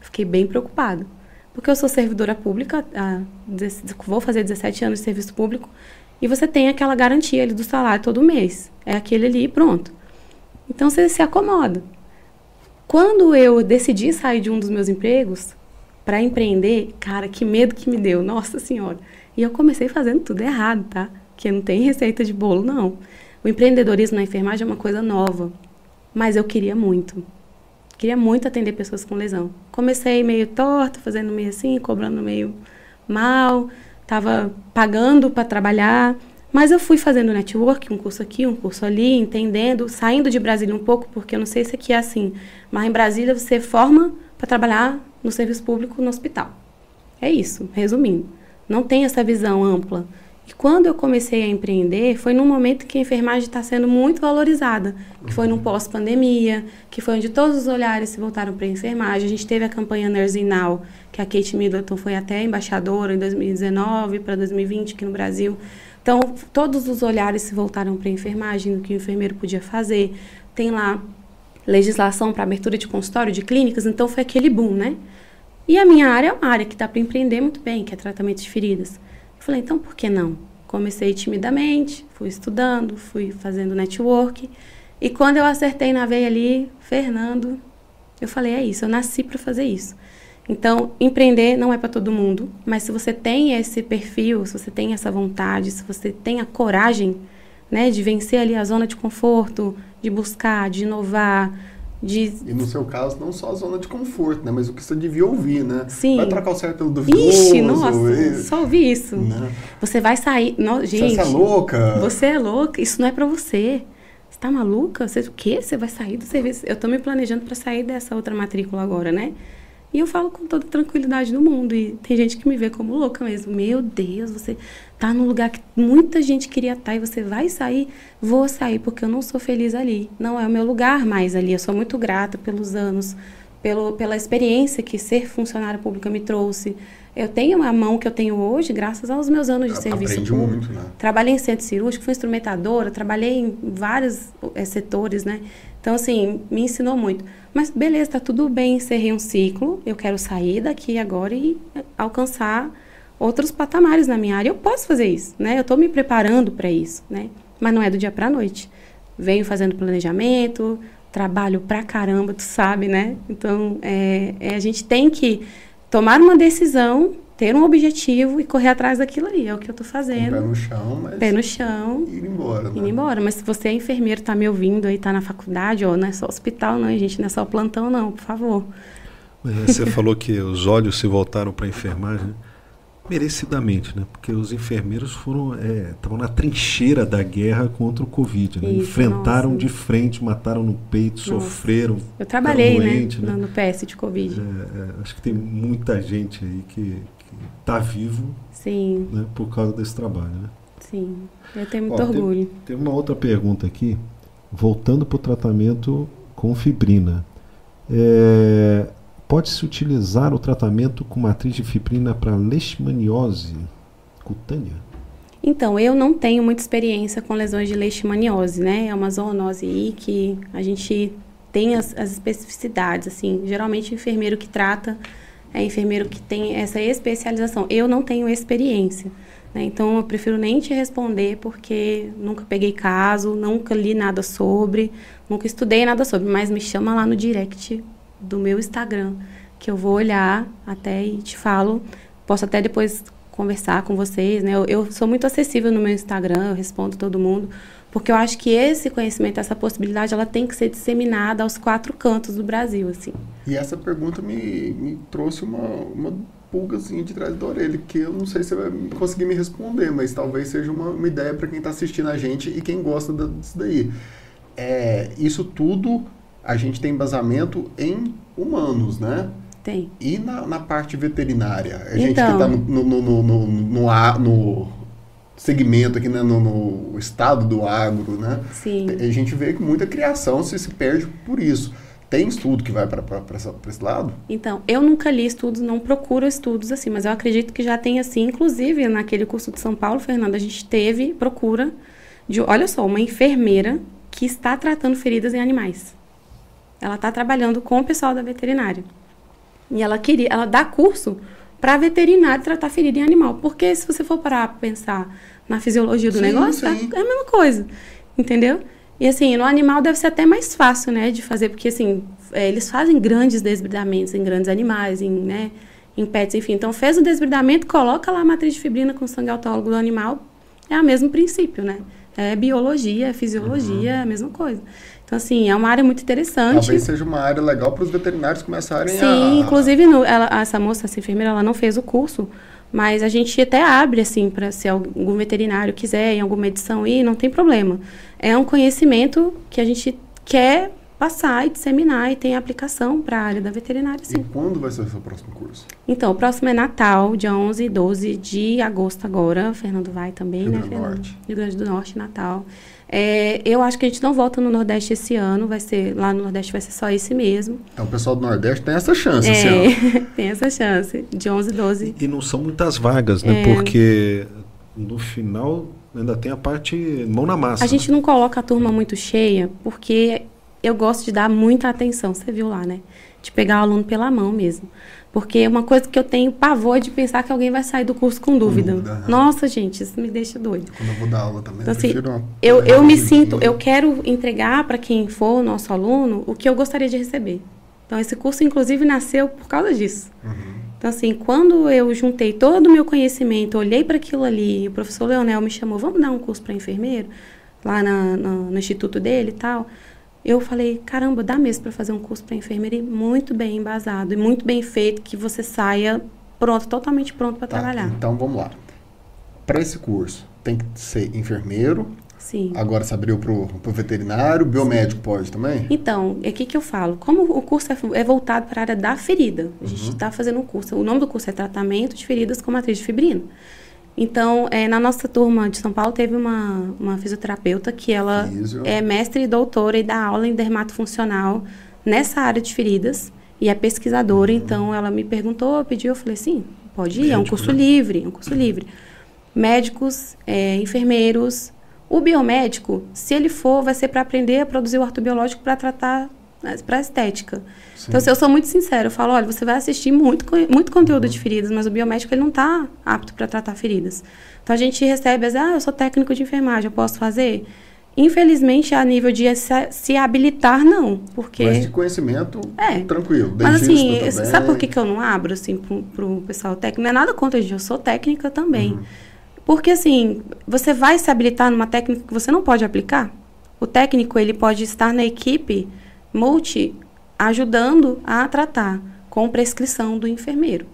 Fiquei bem preocupada. Porque eu sou servidora pública, vou fazer 17 anos de serviço público, e você tem aquela garantia ali do salário todo mês. É aquele ali e pronto. Então você se acomoda. Quando eu decidi sair de um dos meus empregos para empreender, cara, que medo que me deu, nossa senhora. E eu comecei fazendo tudo errado, tá? Que não tem receita de bolo, não. O empreendedorismo na enfermagem é uma coisa nova, mas eu queria muito. Queria muito atender pessoas com lesão. Comecei meio torto, fazendo meio assim, cobrando meio mal, estava pagando para trabalhar, mas eu fui fazendo network, um curso aqui, um curso ali, entendendo, saindo de Brasília um pouco, porque eu não sei se aqui é assim, mas em Brasília você forma para trabalhar no serviço público no hospital. É isso, resumindo não tem essa visão ampla. E quando eu comecei a empreender, foi num momento que a enfermagem está sendo muito valorizada, que foi num pós-pandemia, que foi onde todos os olhares se voltaram para a enfermagem. A gente teve a campanha Nursing Now, que a Kate Middleton foi até embaixadora em 2019 para 2020 aqui no Brasil. Então, todos os olhares se voltaram para a enfermagem, o que o enfermeiro podia fazer. Tem lá legislação para abertura de consultório, de clínicas, então foi aquele boom, né? E a minha área é uma área que dá para empreender muito bem, que é tratamento de feridas. Eu falei, então por que não? Comecei timidamente, fui estudando, fui fazendo network. E quando eu acertei na veia ali, Fernando, eu falei, é isso, eu nasci para fazer isso. Então, empreender não é para todo mundo, mas se você tem esse perfil, se você tem essa vontade, se você tem a coragem, né, de vencer ali a zona de conforto, de buscar, de inovar, de... E no seu caso, não só a zona de conforto, né? Mas o que você devia ouvir, né? Sim. Vai trocar o certo pelo duvidoso. Ixi, nossa, e... só ouvi isso. Né? Você vai sair... No... Gente, você é louca. Você é louca. Isso não é para você. Você tá maluca? Você o quê? Você vai sair do serviço? Eu tô me planejando para sair dessa outra matrícula agora, né? E eu falo com toda tranquilidade do mundo. E tem gente que me vê como louca mesmo. Meu Deus, você tá num lugar que muita gente queria estar e você vai sair? Vou sair porque eu não sou feliz ali. Não é o meu lugar mais ali. Eu sou muito grata pelos anos, pelo, pela experiência que ser funcionária pública me trouxe. Eu tenho a mão que eu tenho hoje graças aos meus anos de serviço Aprende público. muito, né? Trabalhei em centro cirúrgico, fui instrumentadora, trabalhei em vários eh, setores, né? Então, assim, me ensinou muito. Mas beleza, tá tudo bem, encerrei um ciclo, eu quero sair daqui agora e eh, alcançar outros patamares na minha área. Eu posso fazer isso, né? Eu estou me preparando para isso, né? Mas não é do dia para a noite. Venho fazendo planejamento, trabalho pra caramba, tu sabe, né? Então, é, é, a gente tem que tomar uma decisão, ter um objetivo e correr atrás daquilo ali. É o que eu estou fazendo. pé no chão, mas Pé no chão, ir embora, né? indo embora. Mas se você é enfermeiro, tá me ouvindo aí, tá na faculdade, ó, não é só hospital, não, gente, não é só plantão, não, por favor. É, Você <laughs> falou que os olhos se voltaram para a enfermagem, né? merecidamente, né? Porque os enfermeiros foram é, estavam na trincheira da guerra contra o Covid, né? Isso, enfrentaram nossa. de frente, mataram no peito, Nossa. sofreram. Eu trabalhei, ficaram né, no, no PS de Covid. É, é, acho que tem muita gente aí que está vivo Sim, né, por causa desse trabalho, né? sim. Eu tenho muito Ó, tem- orgulho. Tem uma outra pergunta aqui, voltando para o tratamento com fibrina. É, Pode-se utilizar o tratamento com matriz de fibrina para leishmaniose cutânea? Então, eu não tenho muita experiência com lesões de leishmaniose, né? É uma zoonose aí que a gente tem as, as especificidades, assim. Geralmente, o enfermeiro que trata é enfermeiro que tem essa especialização. Eu não tenho experiência, né? Então, eu prefiro nem te responder porque nunca peguei caso, nunca li nada sobre, nunca estudei nada sobre. Mas me chama lá no direct do meu Instagram, que eu vou olhar até e te falo. Posso até depois conversar com vocês, né? Eu, eu sou muito acessível no meu Instagram, eu respondo todo mundo, porque eu acho que esse conhecimento, essa possibilidade, ela tem que ser disseminada aos quatro cantos do Brasil, assim. E essa pergunta me, me trouxe uma, uma pulgazinha de trás da orelha, que eu não sei se vai conseguir me responder, mas talvez seja uma, uma ideia para quem está assistindo a gente e quem gosta disso daí. É, isso tudo a gente tem embasamento em humanos, né? Tem. E na, na parte veterinária? A gente que Então. está no, no, no, no, no, no, no segmento aqui, né? no, no estado do agro, né? Sim. A gente vê que muita criação se, se perde por isso. Tem estudo que vai para esse lado? Então, eu nunca li estudos, não procuro estudos assim, mas eu acredito que já tem assim, inclusive naquele curso de São Paulo, Fernanda, a gente teve procura de, olha só, uma enfermeira que está tratando feridas em animais. Ela está trabalhando com o pessoal da veterinária. E ela queria, ela dá curso para veterinário tratar ferida em animal. Porque se você for parar para pensar na fisiologia do Sim, negócio, é sim. é a mesma coisa. Entendeu? E assim, no animal deve ser até mais fácil, né, de fazer, porque assim, é, eles fazem grandes desbridamentos em grandes animais, em, né, em pets, enfim. Então, fez o desbridamento, coloca lá a matriz de fibrina com sangue autólogo do animal, é o mesmo princípio, né? É biologia, é fisiologia, é a mesma coisa. Então, assim, é uma área muito interessante. Talvez seja uma área legal para os veterinários começarem a... Sim, inclusive no- ela- essa moça, essa enfermeira, ela não fez o curso, mas a gente até abre assim para se algum veterinário quiser em alguma edição ir, não tem problema. É um conhecimento que a gente quer passar e disseminar e tem aplicação para a área da veterinária, E sim. quando vai ser o seu próximo curso? Então, o próximo é Natal, dia 11 e 12 de agosto agora. O Fernando vai também, Rio né, Grande do Fernando? Norte. Rio Grande do Norte, Natal. É, eu acho que a gente não volta no Nordeste esse ano, vai ser lá no Nordeste vai ser só esse mesmo. Então o pessoal do Nordeste tem essa chance esse ano. É, <laughs> tem essa chance, de 11 e 12. E não são muitas vagas, né? É. Porque no final ainda tem a parte mão na massa. A gente não coloca a turma muito cheia, porque eu gosto de dar muita atenção, você viu lá, né? De pegar o aluno pela mão mesmo. Porque é uma coisa que eu tenho pavor de pensar que alguém vai sair do curso com dúvida. dúvida, aham. Nossa, gente, isso me deixa doido. Quando eu vou dar aula também, Então, eu assim, Eu, eu me sinto, eu quero entregar para quem for nosso aluno o que eu gostaria de receber. Então, esse curso, inclusive, nasceu por causa disso. Uhum. Então, assim, quando eu juntei todo o meu conhecimento, olhei para aquilo ali, o professor Leonel me chamou, vamos dar um curso para enfermeiro, lá na- no, no instituto dele e tal. Eu falei, caramba, dá mesmo para fazer um curso para enfermeira e muito bem embasado e muito bem feito, que você saia pronto, totalmente pronto para Tá, trabalhar. Então vamos lá. Para esse curso, tem que ser enfermeiro, Sim. Agora se abriu para o veterinário, biomédico pode também? Então, é aqui que eu falo. Como o curso é, é voltado para a área da ferida, a gente está fazendo um curso. O nome do curso é Tratamento de Feridas com Matriz de Fibrina. Então, é, na nossa turma de São Paulo, teve uma, uma fisioterapeuta que ela é mestre e doutora e dá aula em dermatofuncional nessa área de feridas e é pesquisadora. Então, ela me perguntou, pediu, eu falei, sim, pode ir, é um Médico, curso né? livre, é um curso livre. Médicos, é, enfermeiros. O biomédico, se ele for, vai ser para aprender a produzir o ortobiológico para tratar para estética. Então, assim, eu sou muito sincera, eu falo, olha, você vai assistir muito, muito conteúdo de feridas, mas o biomédico ele não está apto para tratar feridas. Então a gente recebe, as, ah, eu sou técnico de enfermagem, eu posso fazer? Infelizmente, a nível de se, se habilitar, não, porque Mas de conhecimento, É. tranquilo. mas assim, também. sabe por que, que eu não abro, assim, pro, pro pessoal técnico? Não é nada contra, gente, eu sou técnica também. Porque, assim, você vai se habilitar numa técnica que você não pode aplicar? O técnico, ele pode estar na equipe multi ajudando a tratar com prescrição do enfermeiro.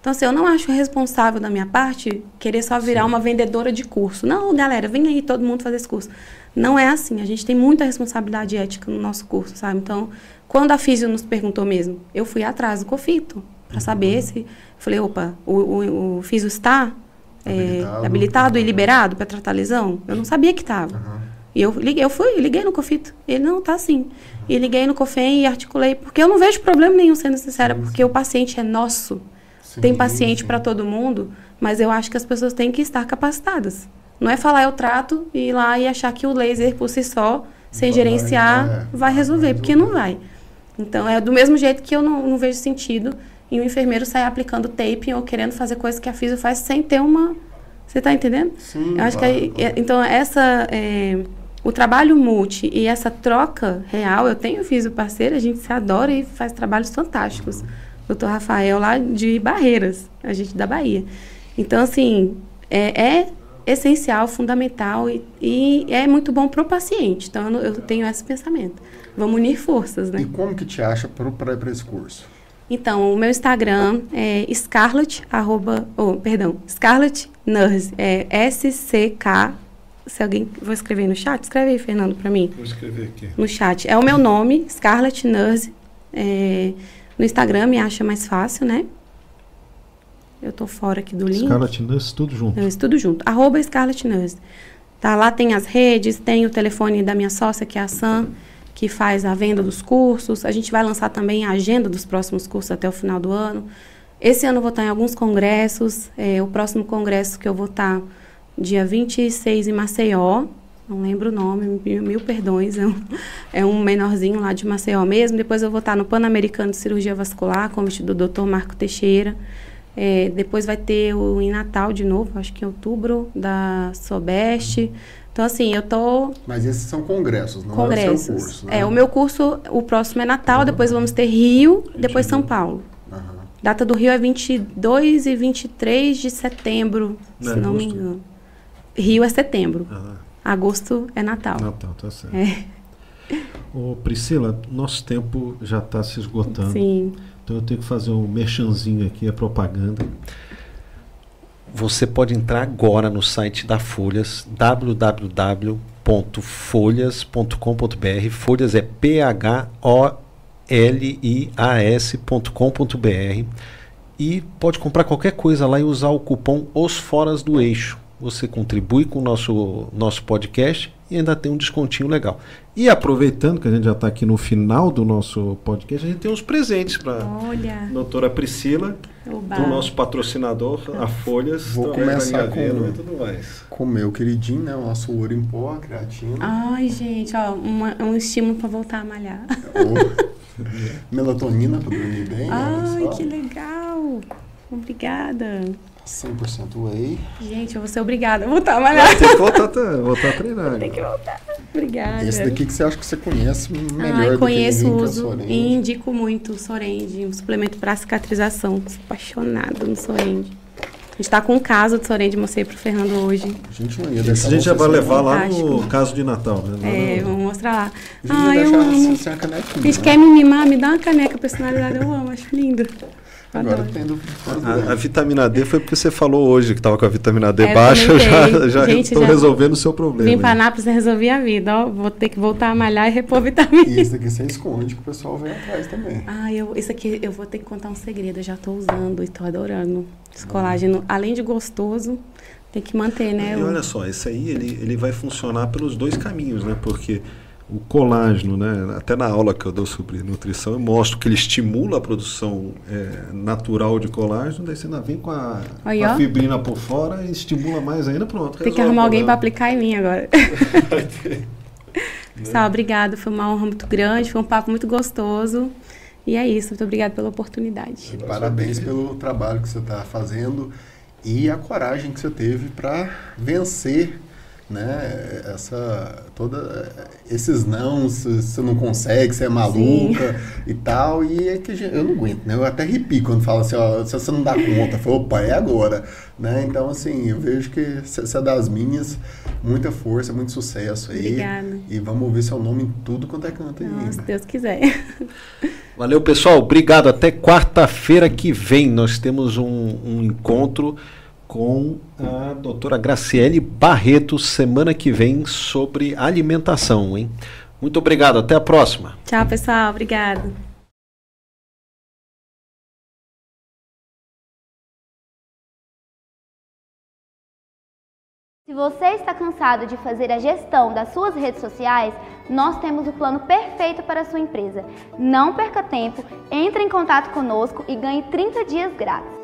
Então, assim, eu não acho responsável da minha parte querer só virar uma vendedora de curso. Não, galera, vem aí todo mundo fazer esse curso. Não é assim. A gente tem muita responsabilidade ética no nosso curso, sabe? Então, quando a Físio nos perguntou mesmo, eu fui atrás do COFITO para saber se... Falei, opa, o, o, o Físio está é, Habilitado. habilitado e liberado para tratar lesão? Eu não sabia que estava. E eu liguei, eu fui, liguei no COFITO. Ele não tá assim. E liguei no COFEM e articulei, porque eu não vejo problema nenhum, sendo sincera, porque o paciente é nosso. Sim, Tem paciente sim. para todo mundo, mas eu acho que as pessoas têm que estar capacitadas. Não é falar eu trato e ir lá e achar que o laser por si só, sem Vai, gerenciar, é, vai resolver, vai porque não vai. Então é do mesmo jeito que eu não, não vejo sentido em um enfermeiro sair aplicando taping ou querendo fazer coisas que a fisio faz sem ter uma. Você está entendendo? Sim, Eu acho que aí, é- então essa é, o trabalho multi e essa troca real, eu tenho fisio parceiro, a gente se adora e faz trabalhos fantásticos. Doutor Rafael lá de Barreiras, a gente da Bahia. Então assim é, é essencial, fundamental e, e é muito bom para o paciente. Então eu, eu tenho esse pensamento. Vamos unir forças, né? E como que te acha para esse curso? Então, o meu Instagram é Scarlett, arroba, oh, perdão, Scarlett Nurse, é S-C-K, se alguém, vou escrever no chat, escreve aí, Fernando, para mim, Vou escrever aqui. no chat. É o meu nome, Scarlett Nurse, é, no Instagram me acha mais fácil, né? Eu tô fora aqui do link. Scarlet Nurse, tudo junto. Eu estudo junto. Arroba Scarlett Nurse. Tá, lá tem as redes, tem o telefone da minha sócia, que é a Sam, que faz a venda dos cursos. A gente vai lançar também a agenda dos próximos cursos até o final do ano. Esse ano eu vou estar em alguns congressos. É, o próximo congresso que eu vou estar dia 26 em Maceió. Não lembro o nome, mil, mil perdões. É um, é um menorzinho lá de Maceió mesmo. Depois eu vou estar no Pan-Americano de Cirurgia Vascular, convite do Dr. Marco Teixeira. É, depois vai ter o em Natal de novo, acho que em outubro, da Sobeste. Então, assim, eu tô Mas esses são congressos, não é o congressos. seu curso, né? É, o meu curso, o próximo é Natal, depois vamos ter Rio, depois São Paulo. Aham. Data do Rio é 22 e 23 de setembro, Não se é não me engano. Rio é setembro. Ah, Agosto é Natal. Natal, tá certo. É, Ô, Priscila, nosso tempo já está se esgotando. sim. Então eu tenho que fazer um merchanzinho aqui, a propaganda. Você pode entrar agora no site da Folhas, www.folhas.com.br. Folhas é P-H-O-L-I-A-S.com.br e pode comprar qualquer coisa lá e usar o cupom Os Foras do Eixo. Você contribui com o nosso, nosso podcast e ainda tem um descontinho legal. E aproveitando que a gente já está aqui no final do nosso podcast, a gente tem uns presentes para Olha, doutora Priscila, oba. do nosso patrocinador, a Folhas, Vou começar com- e tudo mais. Com o meu queridinho, né? O nosso ouro em pó, a creatina. Ai, gente, ó, uma- um estímulo para voltar a malhar. <laughs> Melatonina para dormir bem. Ai, olha só. que legal. Obrigada. 100% whey. Gente, eu vou ser obrigada a voltar a malhar. Tem que voltar, a- <laughs> voltar a treinar. Tem que agora. voltar. Obrigada. Esse daqui que você acha que você conhece melhor do que conheço, ninguém, que é o uso Sorende. e indico muito o Sorende, um suplemento para cicatrização. Sou apaixonada no Sorende. A gente tá com um caso de Sorende, mostrei pro Fernando hoje. A gente não ia Esse deixar a gente já vai levar lá no caso de Natal. Né? É, no- vamos mostrar lá. A gente Ai, eu amo. você sem a canequinha. A gente né? quer me mimar, me dá uma caneca personalizada, eu amo, acho lindo. Agora tendo a, a, vitamina D foi porque você falou hoje que estava com a vitamina D É, baixa, eu já já Gente, estou já- resolvendo o seu problema. Vim para. Anápolis e resolvi a vida, ó. Vou ter que voltar a malhar e repor vitamina. E esse daqui você esconde que o pessoal vem atrás também. Ah, eu, isso aqui eu vou ter que contar um segredo. Eu já estou usando e estou adorando. Esse colágeno, além de gostoso, tem que manter, né? E olha só, esse aí ele, ele vai funcionar pelos dois caminhos, né? Porque o colágeno, né? Até na aula que eu dou sobre nutrição, eu mostro que ele estimula a produção é, natural de colágeno, daí você ainda vem com a, com a fibrina por fora e estimula mais ainda, pronto. Tem que arrumar alguém para problema. aplicar em mim agora. <laughs> Pessoal, obrigado. Foi uma honra muito grande, foi um papo muito gostoso. E é isso. Muito obrigada pela oportunidade. E parabéns pelo trabalho que você está fazendo e a coragem que você teve para vencer né, essa, toda, esses não, se você não consegue, você é maluca e tal. E é que eu não aguento, né? Eu até arrepio quando fala assim, ó, se você não dá conta, eu falo, opa, é agora. Né? Então, assim, eu vejo que você é das minhas, muita força, muito sucesso aí. Obrigada. E vamos ouvir seu nome em tudo quanto é canto aí. Não, se ainda. Deus quiser. <laughs> Valeu, pessoal. Obrigado. Até quarta-feira que vem nós temos um, um encontro com a doutora Graciele Barreto semana que vem sobre alimentação, hein? Muito obrigado. Até a próxima. Tchau, pessoal. Obrigada. Se você está cansado de fazer a gestão das suas redes sociais, nós temos o plano perfeito para a sua empresa. Não perca tempo, entre em contato conosco e ganhe 30 dias grátis.